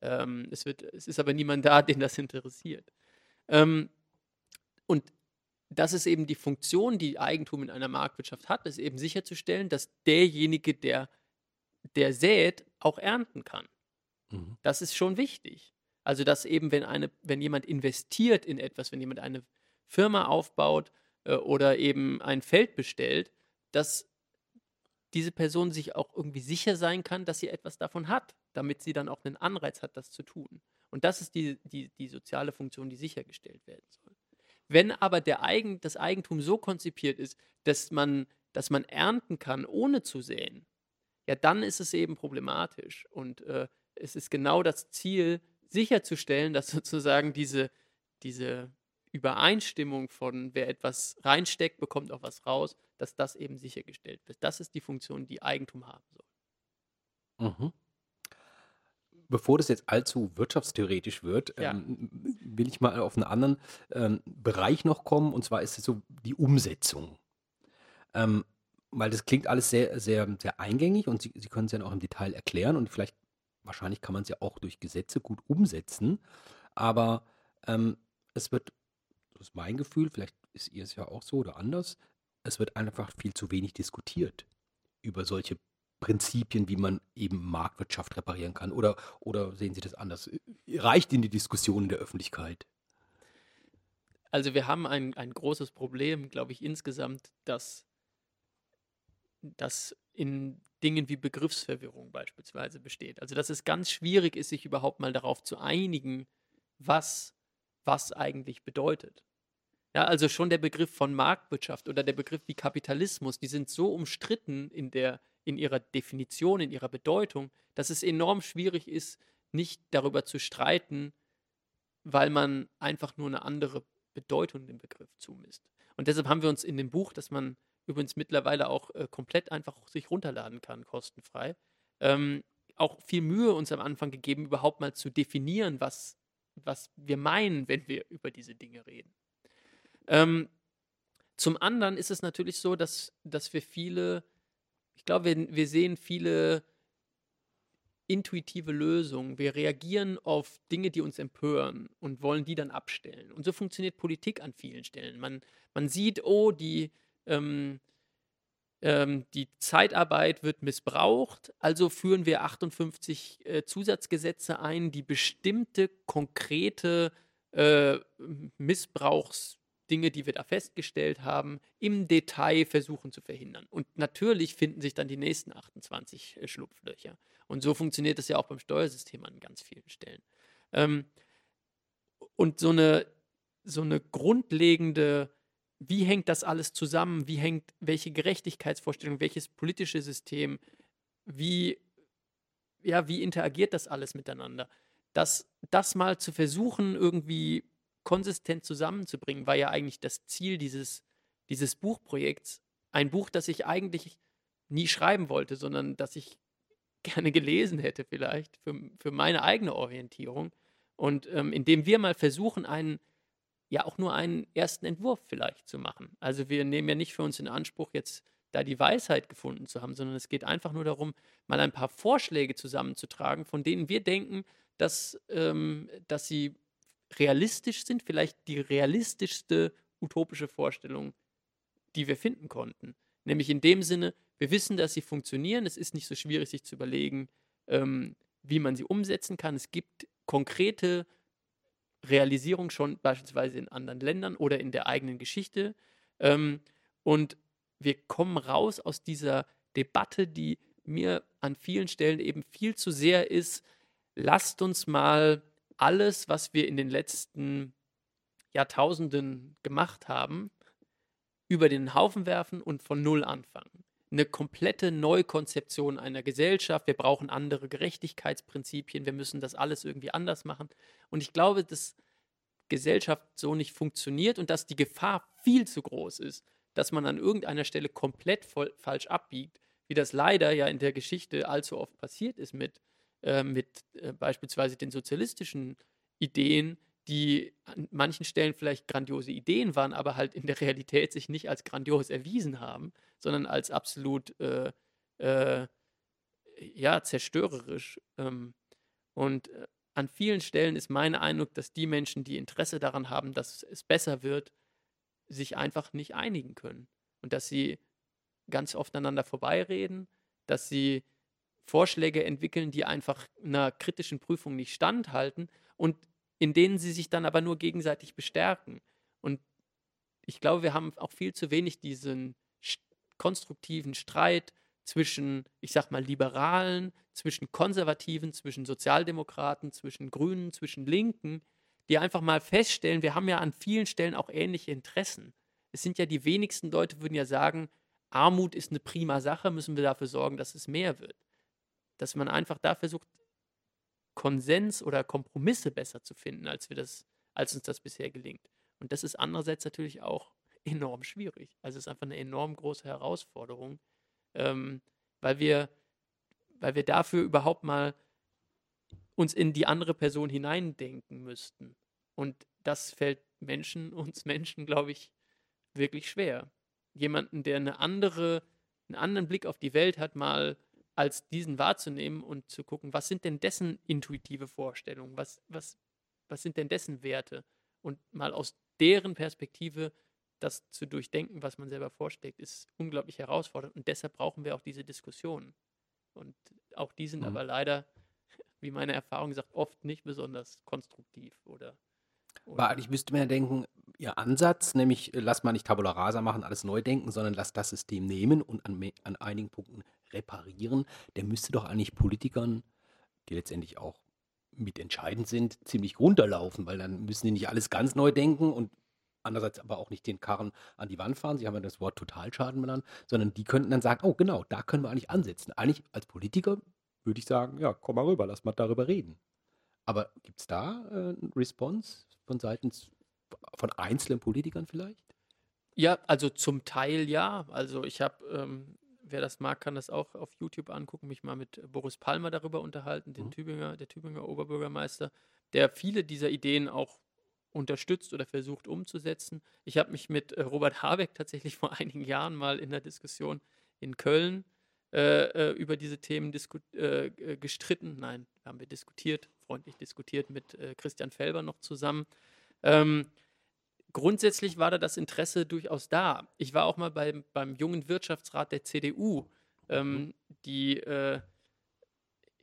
ähm, es wird, es ist aber niemand da, den das interessiert. Ähm, und das ist eben die Funktion, die Eigentum in einer Marktwirtschaft hat, ist eben sicherzustellen, dass derjenige, der, der sät, auch ernten kann. Mhm. Das ist schon wichtig. Also, dass eben, wenn, eine, wenn jemand investiert in etwas, wenn jemand eine Firma aufbaut äh, oder eben ein Feld bestellt, dass diese Person sich auch irgendwie sicher sein kann, dass sie etwas davon hat, damit sie dann auch einen Anreiz hat, das zu tun. Und das ist die, die, die soziale Funktion, die sichergestellt werden soll. Wenn aber der Eigen, das Eigentum so konzipiert ist, dass man, dass man ernten kann, ohne zu säen, ja, dann ist es eben problematisch. Und äh, es ist genau das Ziel, sicherzustellen, dass sozusagen diese, diese Übereinstimmung von wer etwas reinsteckt, bekommt auch was raus, dass das eben sichergestellt wird. Das ist die Funktion, die Eigentum haben soll. Mhm. Bevor das jetzt allzu wirtschaftstheoretisch wird, Ja. ähm, will ich mal auf einen anderen ähm, Bereich noch kommen, und zwar ist es so die Umsetzung. Ähm, weil das klingt alles sehr, sehr, sehr eingängig und Sie, Sie können es ja auch im Detail erklären und vielleicht, wahrscheinlich kann man es ja auch durch Gesetze gut umsetzen, aber ähm, es wird, das ist mein Gefühl, vielleicht ist ihr es ja auch so oder anders, es wird einfach viel zu wenig diskutiert über solche Prinzipien, wie man eben Marktwirtschaft reparieren kann? Oder, oder sehen Sie das anders? Reicht Ihnen die Diskussion in der Öffentlichkeit? Also wir haben ein, ein großes Problem, glaube ich, insgesamt, dass das in Dingen wie Begriffsverwirrung beispielsweise besteht. Also dass es ganz schwierig ist, sich überhaupt mal darauf zu einigen, was was eigentlich bedeutet. Ja, also schon der Begriff von Marktwirtschaft oder der Begriff wie Kapitalismus, die sind so umstritten in, der, in ihrer Definition, in ihrer Bedeutung, dass es enorm schwierig ist, nicht darüber zu streiten, weil man einfach nur eine andere Bedeutung dem Begriff zumisst. Und deshalb haben wir uns in dem Buch, das man übrigens mittlerweile auch äh, komplett einfach sich runterladen kann, kostenfrei, ähm, auch viel Mühe uns am Anfang gegeben, überhaupt mal zu definieren, was, was wir meinen, wenn wir über diese Dinge reden. Ähm, zum anderen ist es natürlich so, dass, dass wir viele, ich glaube, wir, wir sehen viele intuitive Lösungen. Wir reagieren auf Dinge, die uns empören und wollen die dann abstellen. Und so funktioniert Politik an vielen Stellen. Man, man sieht, oh, die, ähm, ähm, die Zeitarbeit wird missbraucht, also führen wir 58 äh, Zusatzgesetze ein, die bestimmte konkrete äh, Missbrauchsdinge, die wir da festgestellt haben, im Detail versuchen zu verhindern. Und natürlich finden sich dann die nächsten 28 äh, Schlupflöcher. Und so funktioniert das ja auch beim Steuersystem an ganz vielen Stellen. Ähm, und so eine, so eine grundlegende wie hängt das alles zusammen? Wie hängt, welche Gerechtigkeitsvorstellung, welches politische System, wie, ja, wie interagiert das alles miteinander? Das, das mal zu versuchen, irgendwie konsistent zusammenzubringen, war ja eigentlich das Ziel dieses, dieses Buchprojekts. Ein Buch, das ich eigentlich nie schreiben wollte, sondern das ich gerne gelesen hätte, vielleicht, für, für meine eigene Orientierung. Und ähm, indem wir mal versuchen, einen ja auch nur einen ersten Entwurf vielleicht zu machen. Also wir nehmen ja nicht für uns in Anspruch, jetzt da die Weisheit gefunden zu haben, sondern es geht einfach nur darum, mal ein paar Vorschläge zusammenzutragen, von denen wir denken, dass, ähm, dass sie realistisch sind, vielleicht die realistischste utopische Vorstellung, die wir finden konnten. Nämlich in dem Sinne, wir wissen, dass sie funktionieren, es ist nicht so schwierig, sich zu überlegen, ähm, wie man sie umsetzen kann. Es gibt konkrete Realisierung schon beispielsweise in anderen Ländern oder in der eigenen Geschichte. Ähm, und wir kommen raus aus dieser Debatte, die mir an vielen Stellen eben viel zu sehr ist, lasst uns mal alles, was wir in den letzten Jahrtausenden gemacht haben, über den Haufen werfen und von Null anfangen. Eine komplette Neukonzeption einer Gesellschaft. Wir brauchen andere Gerechtigkeitsprinzipien. Wir müssen das alles irgendwie anders machen. Und ich glaube, dass Gesellschaft so nicht funktioniert und dass die Gefahr viel zu groß ist, dass man an irgendeiner Stelle komplett voll, falsch abbiegt, wie das leider ja in der Geschichte allzu oft passiert ist mit, äh, mit äh, beispielsweise den sozialistischen Ideen, die an manchen Stellen vielleicht grandiose Ideen waren, aber halt in der Realität sich nicht als grandios erwiesen haben, sondern als absolut äh, äh ja, zerstörerisch. Ähm, und äh, an vielen Stellen ist mein Eindruck, dass die Menschen, die Interesse daran haben, dass es besser wird, sich einfach nicht einigen können. Und dass sie ganz oft aneinander vorbeireden, dass sie Vorschläge entwickeln, die einfach einer kritischen Prüfung nicht standhalten und in denen sie sich dann aber nur gegenseitig bestärken. Und ich glaube, wir haben auch viel zu wenig diesen konstruktiven Streit zwischen, ich sag mal, Liberalen, zwischen Konservativen, zwischen Sozialdemokraten, zwischen Grünen, zwischen Linken, die einfach mal feststellen, wir haben ja an vielen Stellen auch ähnliche Interessen. Es sind ja die wenigsten Leute, würden ja sagen, Armut ist eine prima Sache, müssen wir dafür sorgen, dass es mehr wird. Dass man einfach da versucht, Konsens oder Kompromisse besser zu finden, als, wir das, als uns das bisher gelingt. Und das ist andererseits natürlich auch enorm schwierig. Also es ist einfach eine enorm große Herausforderung, ähm, weil, wir, weil wir dafür überhaupt mal uns in die andere Person hineindenken müssten. Und das fällt Menschen, uns Menschen, glaube ich, wirklich schwer. Jemanden, der eine andere, einen anderen Blick auf die Welt hat, mal als diesen wahrzunehmen und zu gucken, was sind denn dessen intuitive Vorstellungen, was, was, was sind denn dessen Werte und mal aus deren Perspektive das zu durchdenken, was man selber vorsteckt, ist unglaublich herausfordernd. Und deshalb brauchen wir auch diese Diskussionen. Und auch die sind mhm. aber leider, wie meine Erfahrung sagt, oft nicht besonders konstruktiv oder. oder aber eigentlich müsste man ja denken, Ihr Ansatz, nämlich äh, lass mal nicht Tabula Rasa machen, alles neu denken, sondern lass das System nehmen und an, an einigen Punkten reparieren, der müsste doch eigentlich Politikern, die letztendlich auch mitentscheidend sind, ziemlich runterlaufen, weil dann müssen die nicht alles ganz neu denken und andererseits aber auch nicht den Karren an die Wand fahren. Sie haben ja das Wort Totalschaden benannt, sondern die könnten dann sagen, oh genau, da können wir eigentlich ansetzen. Eigentlich als Politiker würde ich sagen, ja, komm mal rüber, lass mal darüber reden. Aber gibt es da äh, eine Response von seitens von einzelnen Politikern vielleicht? Ja, also zum Teil ja. Also ich habe, ähm, wer das mag, kann das auch auf YouTube angucken, mich mal mit Boris Palmer darüber unterhalten, den mhm. Tübinger, der Tübinger Oberbürgermeister, der viele dieser Ideen auch unterstützt oder versucht umzusetzen. Ich habe mich mit äh, Robert Habeck tatsächlich vor einigen Jahren mal in der Diskussion in Köln äh, äh über diese Themen äh, äh, gestritten. Nein, haben wir diskutiert, freundlich diskutiert mit äh, Christian Felber noch zusammen. Ähm, grundsätzlich war da das Interesse durchaus da. Ich war auch mal beim, beim jungen Wirtschaftsrat der CDU, ähm, mhm. die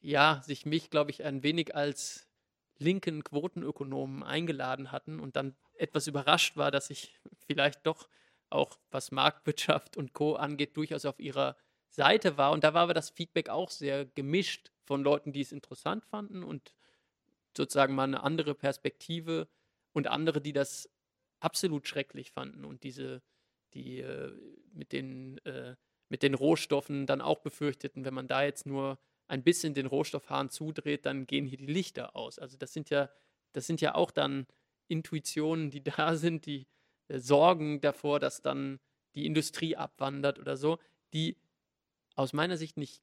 ja, sich mich, glaube ich, ein wenig als linken Quotenökonomen eingeladen hatten und dann etwas überrascht war, dass ich vielleicht doch auch was Marktwirtschaft und Co. angeht, durchaus auf ihrer Seite war. Und da war aber das Feedback auch sehr gemischt von Leuten, die es interessant fanden und sozusagen mal eine andere Perspektive und andere, die das absolut schrecklich fanden und diese, die äh, mit, den, äh, mit den Rohstoffen dann auch befürchteten, wenn man da jetzt nur ein bisschen den Rohstoffhahn zudreht, dann gehen hier die Lichter aus. Also das sind ja, das sind ja auch dann Intuitionen, die da sind, die äh, sorgen davor, dass dann die Industrie abwandert oder so, die aus meiner Sicht nicht,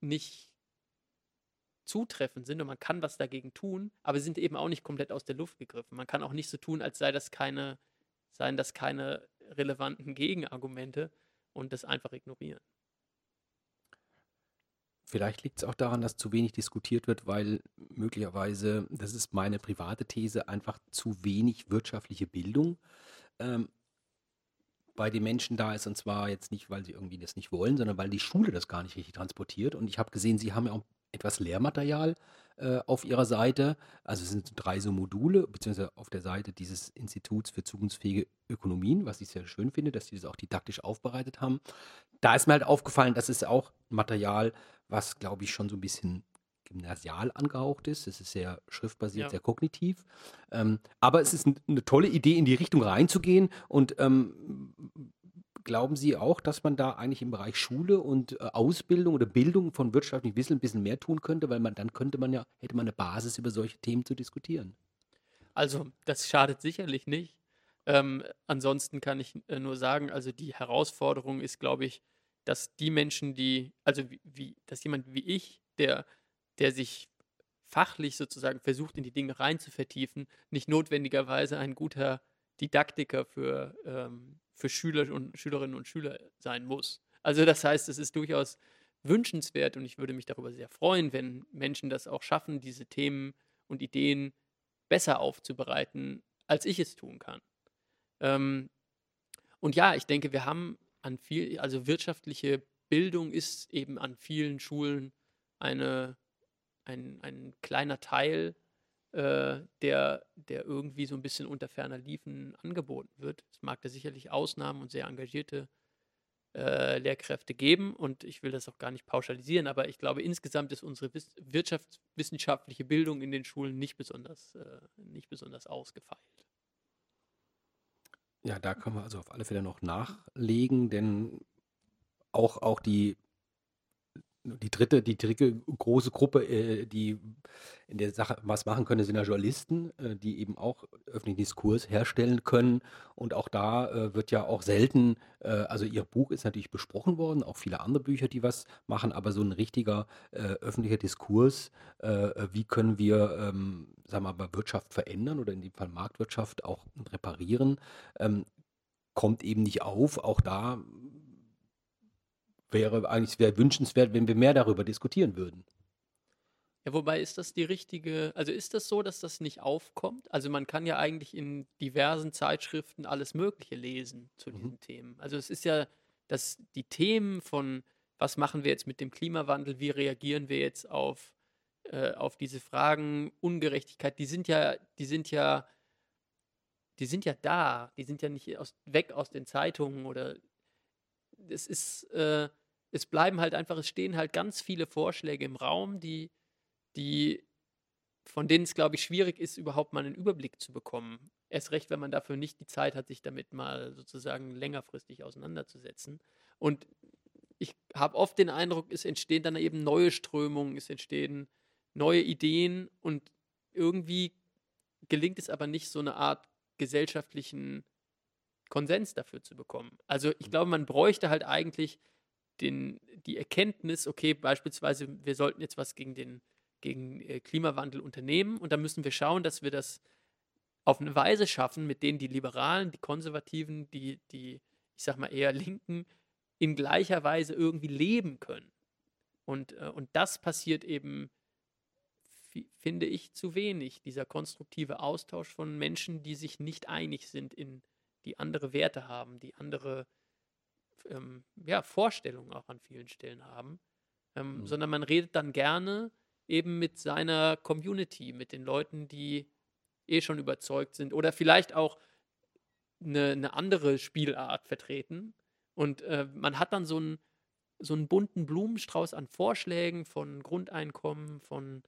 nicht zutreffend sind und man kann was dagegen tun, aber sind eben auch nicht komplett aus der Luft gegriffen. Man kann auch nicht so tun, als sei das keine, seien das keine relevanten Gegenargumente und das einfach ignorieren. Vielleicht liegt es auch daran, dass zu wenig diskutiert wird, weil möglicherweise, das ist meine private These, einfach zu wenig wirtschaftliche Bildung ähm, bei den Menschen da ist. Und zwar jetzt nicht, weil sie irgendwie das nicht wollen, sondern weil die Schule das gar nicht richtig transportiert. Und ich habe gesehen, sie haben ja auch etwas Lehrmaterial äh, auf ihrer Seite. Also es sind drei so Module, beziehungsweise auf der Seite dieses Instituts für zukunftsfähige Ökonomien, was ich sehr schön finde, dass sie das auch didaktisch aufbereitet haben. Da ist mir halt aufgefallen, dass es auch Material, was glaube ich schon so ein bisschen gymnasial angehaucht ist. Es ist sehr schriftbasiert, ja. sehr kognitiv. Ähm, aber es ist eine tolle Idee, in die Richtung reinzugehen und ähm, Glauben Sie auch, dass man da eigentlich im Bereich Schule und äh, Ausbildung oder Bildung von wirtschaftlichem Wissen ein bisschen mehr tun könnte? Weil man dann könnte man ja, hätte man eine Basis, über solche Themen zu diskutieren. Also, das schadet sicherlich nicht. Ähm, ansonsten kann ich äh, nur sagen, also die Herausforderung ist, glaube ich, dass die Menschen, die, also wie, wie, dass jemand wie ich, der, der sich fachlich sozusagen versucht, in die Dinge rein zu vertiefen, nicht notwendigerweise ein guter Didaktiker für, ähm, für Schüler und Schülerinnen und Schüler sein muss. Also das heißt, es ist durchaus wünschenswert und ich würde mich darüber sehr freuen, wenn Menschen das auch schaffen, diese Themen und Ideen besser aufzubereiten, als ich es tun kann. Ähm, und ja, ich denke, wir haben an viel, also wirtschaftliche Bildung ist eben an vielen Schulen eine, ein, ein kleiner Teil äh, der, der irgendwie so ein bisschen unter ferner Liefen angeboten wird. Es mag da sicherlich Ausnahmen und sehr engagierte äh, Lehrkräfte geben und ich will das auch gar nicht pauschalisieren, aber ich glaube, insgesamt ist unsere Wiss wirtschaftswissenschaftliche Bildung in den Schulen nicht besonders, äh, nicht besonders ausgefeilt. Ja, da können wir also auf alle Fälle noch nachlegen, denn auch, auch die die dritte, die dritte große Gruppe, äh, die in der Sache was machen können, sind ja Journalisten, äh, die eben auch öffentlichen Diskurs herstellen können. Und auch da äh, wird ja auch selten, äh, also ihr Buch ist natürlich besprochen worden, auch viele andere Bücher, die was machen, aber so ein richtiger äh, öffentlicher Diskurs, äh, wie können wir, ähm, sagen wir mal, Wirtschaft verändern oder in dem Fall Marktwirtschaft auch reparieren, ähm, kommt eben nicht auf. Auch da wäre eigentlich wäre wünschenswert, wenn wir mehr darüber diskutieren würden. Ja, wobei ist das die richtige, also ist das so, dass das nicht aufkommt? Also man kann ja eigentlich in diversen Zeitschriften alles Mögliche lesen zu diesen mhm. Themen. Also es ist ja, dass die Themen von, was machen wir jetzt mit dem Klimawandel, wie reagieren wir jetzt auf, äh, auf diese Fragen, Ungerechtigkeit, die sind ja, die sind ja die sind ja da, die sind ja nicht aus, weg aus den Zeitungen oder es ist, äh, es bleiben halt einfach, es stehen halt ganz viele Vorschläge im Raum, die, die, von denen es, glaube ich, schwierig ist, überhaupt mal einen Überblick zu bekommen. Erst recht, wenn man dafür nicht die Zeit hat, sich damit mal sozusagen längerfristig auseinanderzusetzen. Und ich habe oft den Eindruck, es entstehen dann eben neue Strömungen, es entstehen neue Ideen und irgendwie gelingt es aber nicht, so eine Art gesellschaftlichen Konsens dafür zu bekommen. Also ich glaube, man bräuchte halt eigentlich den, die Erkenntnis, okay, beispielsweise, wir sollten jetzt was gegen den gegen äh, Klimawandel unternehmen und dann müssen wir schauen, dass wir das auf eine Weise schaffen, mit denen die Liberalen, die Konservativen, die, die, ich sag mal eher Linken, in gleicher Weise irgendwie leben können. Und, äh, und das passiert eben, finde ich, zu wenig, dieser konstruktive Austausch von Menschen, die sich nicht einig sind, in, die andere Werte haben, die andere ähm, ja, Vorstellungen auch an vielen Stellen haben, ähm, mhm. sondern man redet dann gerne eben mit seiner Community, mit den Leuten, die eh schon überzeugt sind oder vielleicht auch eine, eine andere Spielart vertreten. Und äh, man hat dann so einen, so einen bunten Blumenstrauß an Vorschlägen von Grundeinkommen, von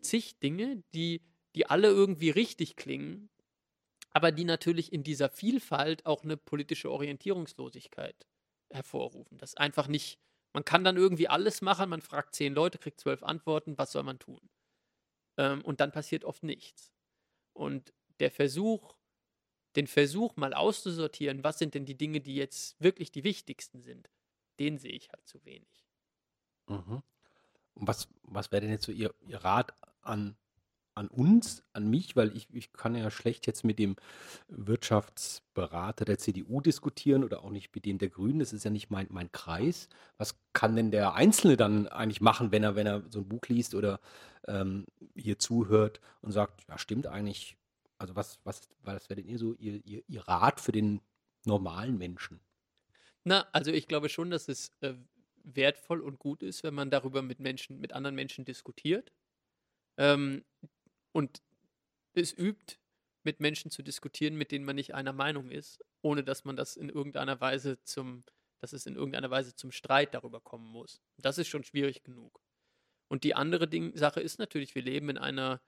zig Dinge, die, die alle irgendwie richtig klingen, aber die natürlich in dieser Vielfalt auch eine politische Orientierungslosigkeit hervorrufen. Das einfach nicht, man kann dann irgendwie alles machen, man fragt zehn Leute, kriegt zwölf Antworten, was soll man tun? Ähm, und dann passiert oft nichts. Und der Versuch, den Versuch mal auszusortieren, was sind denn die Dinge, die jetzt wirklich die wichtigsten sind, den sehe ich halt zu wenig. Mhm. Und was, was wäre denn jetzt so Ihr, Ihr Rat an an uns, an mich, weil ich, ich kann ja schlecht jetzt mit dem Wirtschaftsberater der CDU diskutieren oder auch nicht mit dem der Grünen. Das ist ja nicht mein, mein Kreis. Was kann denn der Einzelne dann eigentlich machen, wenn er, wenn er so ein Buch liest oder ähm, hier zuhört und sagt, ja, stimmt eigentlich. Also was, was, was wäre denn ihr so ihr, ihr, ihr Rat für den normalen Menschen? Na, also ich glaube schon, dass es äh, wertvoll und gut ist, wenn man darüber mit Menschen, mit anderen Menschen diskutiert. Ähm, und es übt, mit Menschen zu diskutieren, mit denen man nicht einer Meinung ist, ohne dass man das in irgendeiner Weise zum, dass es in irgendeiner Weise zum Streit darüber kommen muss. Das ist schon schwierig genug. Und die andere Ding, Sache ist natürlich, wir leben in einer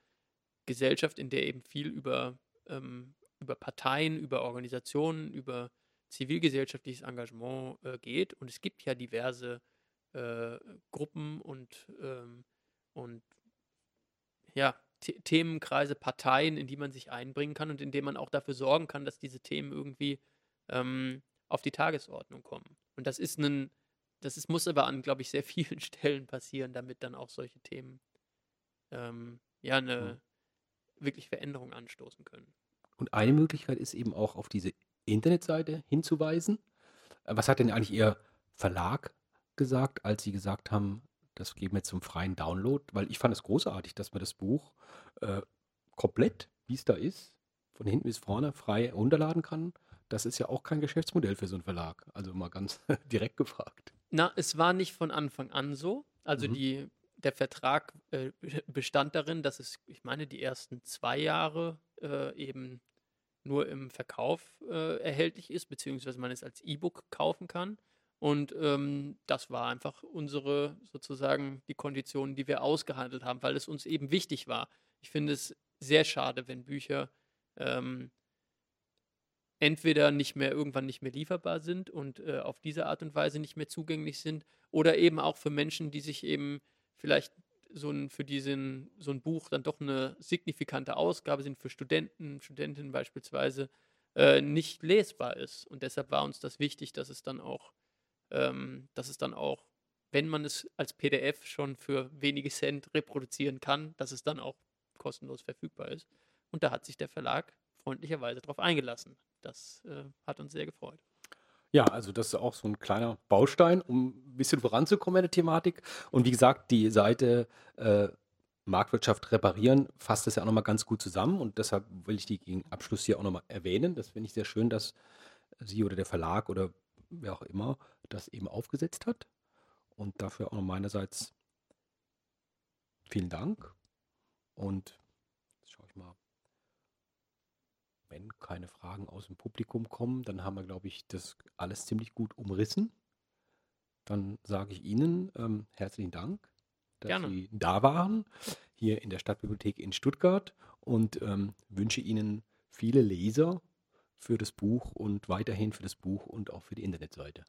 Gesellschaft, in der eben viel über, ähm, über Parteien, über Organisationen, über zivilgesellschaftliches Engagement äh, geht. Und es gibt ja diverse äh, Gruppen und, ähm, und ja, Themenkreise, Parteien, in die man sich einbringen kann und in denen man auch dafür sorgen kann, dass diese Themen irgendwie ähm, auf die Tagesordnung kommen. Und das ist ein, das ist, muss aber an, glaube ich, sehr vielen Stellen passieren, damit dann auch solche Themen ähm, ja eine mhm. wirklich Veränderung anstoßen können. Und eine Möglichkeit ist eben auch auf diese Internetseite hinzuweisen. Äh, was hat denn eigentlich Ihr Verlag gesagt, als Sie gesagt haben, das geben wir zum freien Download, weil ich fand es großartig, dass man das Buch äh, komplett, wie es da ist, von hinten bis vorne frei runterladen kann. Das ist ja auch kein Geschäftsmodell für so einen Verlag. Also mal ganz direkt gefragt. Na, es war nicht von Anfang an so. Also mhm. die, der Vertrag äh, bestand darin, dass es, ich meine, die ersten zwei Jahre äh, eben nur im Verkauf äh, erhältlich ist, beziehungsweise man es als E-Book kaufen kann. Und ähm, das war einfach unsere, sozusagen, die Konditionen, die wir ausgehandelt haben, weil es uns eben wichtig war. Ich finde es sehr schade, wenn Bücher ähm, entweder nicht mehr irgendwann nicht mehr lieferbar sind und äh, auf diese Art und Weise nicht mehr zugänglich sind oder eben auch für Menschen, die sich eben vielleicht so ein, für diesen, so ein Buch dann doch eine signifikante Ausgabe sind, für Studenten, Studentinnen beispielsweise, äh, nicht lesbar ist. Und deshalb war uns das wichtig, dass es dann auch ähm, dass es dann auch, wenn man es als PDF schon für wenige Cent reproduzieren kann, dass es dann auch kostenlos verfügbar ist. Und da hat sich der Verlag freundlicherweise darauf eingelassen. Das äh, hat uns sehr gefreut. Ja, also das ist auch so ein kleiner Baustein, um ein bisschen voranzukommen in der Thematik. Und wie gesagt, die Seite äh, Marktwirtschaft reparieren fasst das ja auch nochmal ganz gut zusammen und deshalb will ich die gegen Abschluss hier auch nochmal erwähnen. Das finde ich sehr schön, dass Sie oder der Verlag oder wer auch immer, das eben aufgesetzt hat. Und dafür auch noch meinerseits vielen Dank. Und jetzt schaue ich mal. wenn keine Fragen aus dem Publikum kommen, dann haben wir, glaube ich, das alles ziemlich gut umrissen. Dann sage ich Ihnen ähm, herzlichen Dank, dass Gerne. Sie da waren, hier in der Stadtbibliothek in Stuttgart und ähm, wünsche Ihnen viele Leser für das Buch und weiterhin für das Buch und auch für die Internetseite.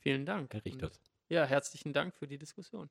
Vielen Dank. Herr Richter. Ja, herzlichen Dank für die Diskussion.